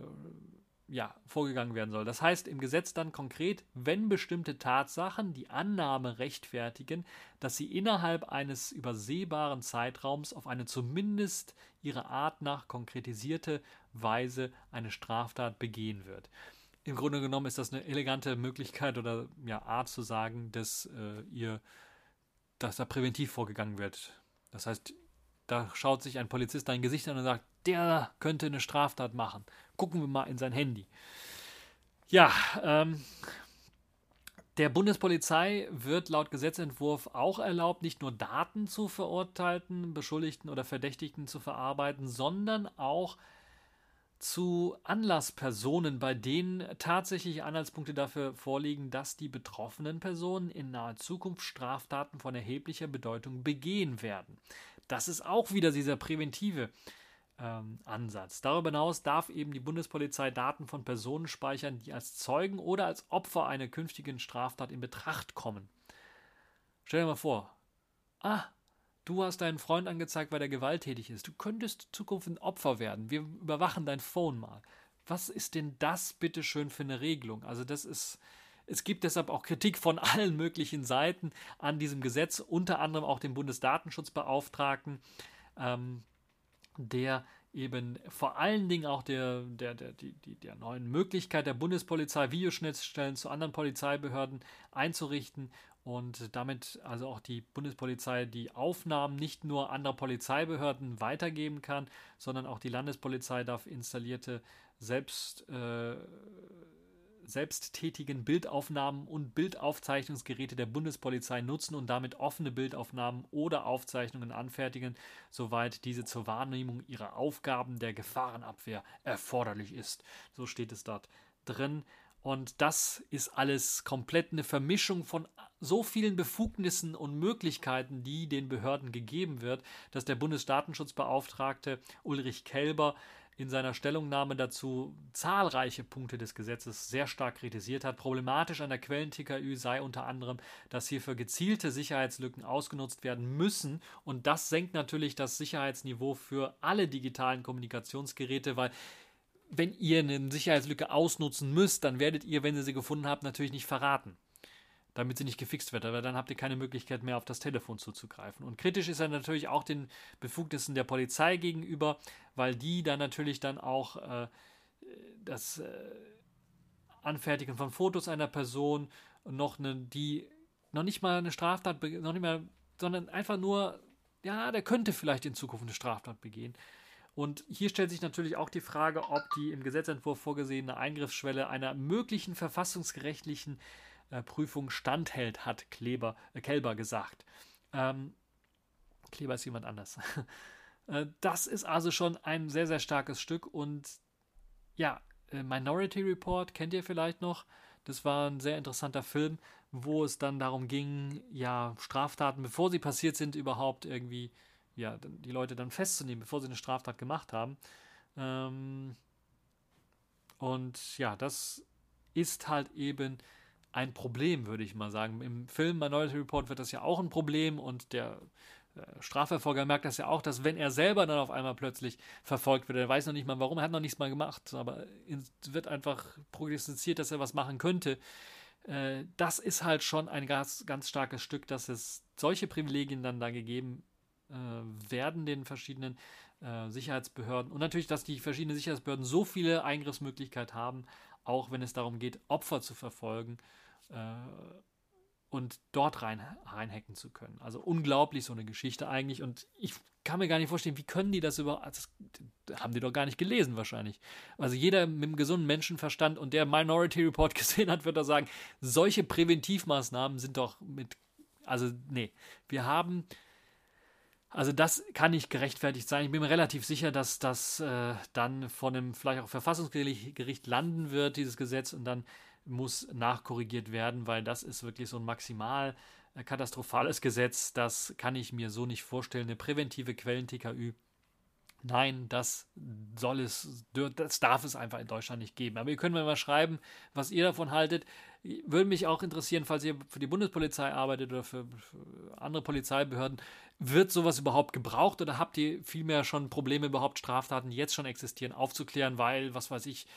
ja, vorgegangen werden soll. Das heißt im Gesetz dann konkret, wenn bestimmte Tatsachen die Annahme rechtfertigen, dass sie innerhalb eines übersehbaren Zeitraums auf eine zumindest ihrer Art nach konkretisierte Weise eine Straftat begehen wird. Im Grunde genommen ist das eine elegante Möglichkeit oder ja, Art zu sagen, dass äh, ihr, dass da präventiv vorgegangen wird. Das heißt, da schaut sich ein Polizist dein Gesicht an und sagt, der könnte eine Straftat machen. Gucken wir mal in sein Handy. Ja, ähm, der Bundespolizei wird laut Gesetzentwurf auch erlaubt, nicht nur Daten zu Verurteilten, Beschuldigten oder Verdächtigten zu verarbeiten, sondern auch zu Anlasspersonen, bei denen tatsächlich Anhaltspunkte dafür vorliegen, dass die betroffenen Personen in naher Zukunft Straftaten von erheblicher Bedeutung begehen werden. Das ist auch wieder dieser präventive ähm, Ansatz. Darüber hinaus darf eben die Bundespolizei Daten von Personen speichern, die als Zeugen oder als Opfer einer künftigen Straftat in Betracht kommen. Stell dir mal vor, ah, du hast deinen Freund angezeigt, weil er gewalttätig ist. Du könntest in Zukunft ein Opfer werden. Wir überwachen dein Phone mal. Was ist denn das bitte schön für eine Regelung? Also das ist es gibt deshalb auch Kritik von allen möglichen Seiten an diesem Gesetz, unter anderem auch dem Bundesdatenschutzbeauftragten, ähm, der eben vor allen Dingen auch der, der, der, die, der neuen Möglichkeit der Bundespolizei, Videoschnittstellen zu anderen Polizeibehörden einzurichten und damit also auch die Bundespolizei die Aufnahmen nicht nur anderer Polizeibehörden weitergeben kann, sondern auch die Landespolizei darf installierte selbst äh, selbsttätigen Bildaufnahmen und Bildaufzeichnungsgeräte der Bundespolizei nutzen und damit offene Bildaufnahmen oder Aufzeichnungen anfertigen, soweit diese zur Wahrnehmung ihrer Aufgaben der Gefahrenabwehr erforderlich ist. So steht es dort drin. Und das ist alles komplett eine Vermischung von so vielen Befugnissen und Möglichkeiten, die den Behörden gegeben wird, dass der Bundesdatenschutzbeauftragte Ulrich Kelber in seiner Stellungnahme dazu zahlreiche Punkte des Gesetzes sehr stark kritisiert hat. Problematisch an der Quellen-TKÜ sei unter anderem, dass hierfür gezielte Sicherheitslücken ausgenutzt werden müssen und das senkt natürlich das Sicherheitsniveau für alle digitalen Kommunikationsgeräte, weil wenn ihr eine Sicherheitslücke ausnutzen müsst, dann werdet ihr, wenn ihr sie gefunden habt, natürlich nicht verraten damit sie nicht gefixt wird. Aber dann habt ihr keine Möglichkeit mehr, auf das Telefon zuzugreifen. Und kritisch ist er natürlich auch den Befugnissen der Polizei gegenüber, weil die dann natürlich dann auch äh, das äh, Anfertigen von Fotos einer Person noch eine, die noch nicht mal eine Straftat, noch nicht mal, sondern einfach nur, ja, der könnte vielleicht in Zukunft eine Straftat begehen. Und hier stellt sich natürlich auch die Frage, ob die im Gesetzentwurf vorgesehene Eingriffsschwelle einer möglichen verfassungsgerechtlichen äh, Prüfung standhält, hat Kleber, äh, Kelber gesagt. Ähm, Kleber ist jemand anders. äh, das ist also schon ein sehr, sehr starkes Stück und ja, äh, Minority Report kennt ihr vielleicht noch. Das war ein sehr interessanter Film, wo es dann darum ging, ja, Straftaten, bevor sie passiert sind, überhaupt irgendwie, ja, die Leute dann festzunehmen, bevor sie eine Straftat gemacht haben. Ähm, und ja, das ist halt eben ein Problem, würde ich mal sagen. Im Film Minority Report wird das ja auch ein Problem und der äh, Strafverfolger merkt das ja auch, dass wenn er selber dann auf einmal plötzlich verfolgt wird, er weiß noch nicht mal warum, er hat noch nichts mal gemacht, aber es wird einfach prognostiziert, dass er was machen könnte. Äh, das ist halt schon ein ganz, ganz starkes Stück, dass es solche Privilegien dann da gegeben werden den verschiedenen Sicherheitsbehörden und natürlich, dass die verschiedenen Sicherheitsbehörden so viele Eingriffsmöglichkeiten haben, auch wenn es darum geht, Opfer zu verfolgen äh, und dort rein, reinhacken zu können. Also unglaublich so eine Geschichte eigentlich. Und ich kann mir gar nicht vorstellen, wie können die das überhaupt. Das haben die doch gar nicht gelesen wahrscheinlich. Also jeder mit einem gesunden Menschenverstand und der Minority Report gesehen hat, wird da sagen, solche Präventivmaßnahmen sind doch mit. Also, nee. Wir haben. Also das kann nicht gerechtfertigt sein. Ich bin mir relativ sicher, dass das äh, dann von einem vielleicht auch Verfassungsgericht landen wird, dieses Gesetz, und dann muss nachkorrigiert werden, weil das ist wirklich so ein maximal äh, katastrophales Gesetz. Das kann ich mir so nicht vorstellen. Eine präventive Quellen-TKÜ. Nein, das soll es, das darf es einfach in Deutschland nicht geben. Aber ihr könnt mir mal schreiben, was ihr davon haltet. Würde mich auch interessieren, falls ihr für die Bundespolizei arbeitet oder für, andere Polizeibehörden. Wird sowas überhaupt gebraucht oder habt ihr vielmehr schon Probleme, überhaupt Straftaten, die jetzt schon existieren, aufzuklären, weil, was weiß ich,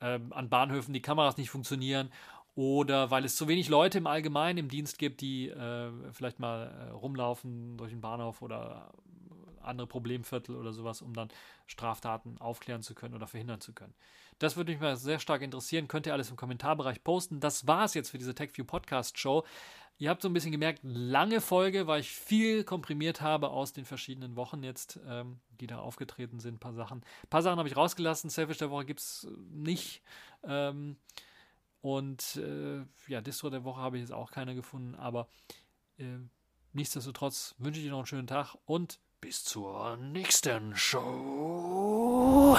ähm, an Bahnhöfen die Kameras nicht funktionieren oder weil es zu wenig Leute im Allgemeinen im Dienst gibt, die äh, vielleicht mal äh, rumlaufen durch den Bahnhof oder andere Problemviertel oder sowas, um dann Straftaten aufklären zu können oder verhindern zu können. Das würde mich mal sehr stark interessieren. Könnt ihr alles im Kommentarbereich posten. Das war es jetzt für diese TechView Podcast Show. Ihr habt so ein bisschen gemerkt, lange Folge, weil ich viel komprimiert habe aus den verschiedenen Wochen jetzt, ähm, die da aufgetreten sind. Ein paar Sachen. Sachen habe ich rausgelassen. Selfish der Woche gibt es nicht. Ähm, und äh, ja, Distro der Woche habe ich jetzt auch keine gefunden. Aber äh, nichtsdestotrotz wünsche ich dir noch einen schönen Tag und bis zur nächsten Show.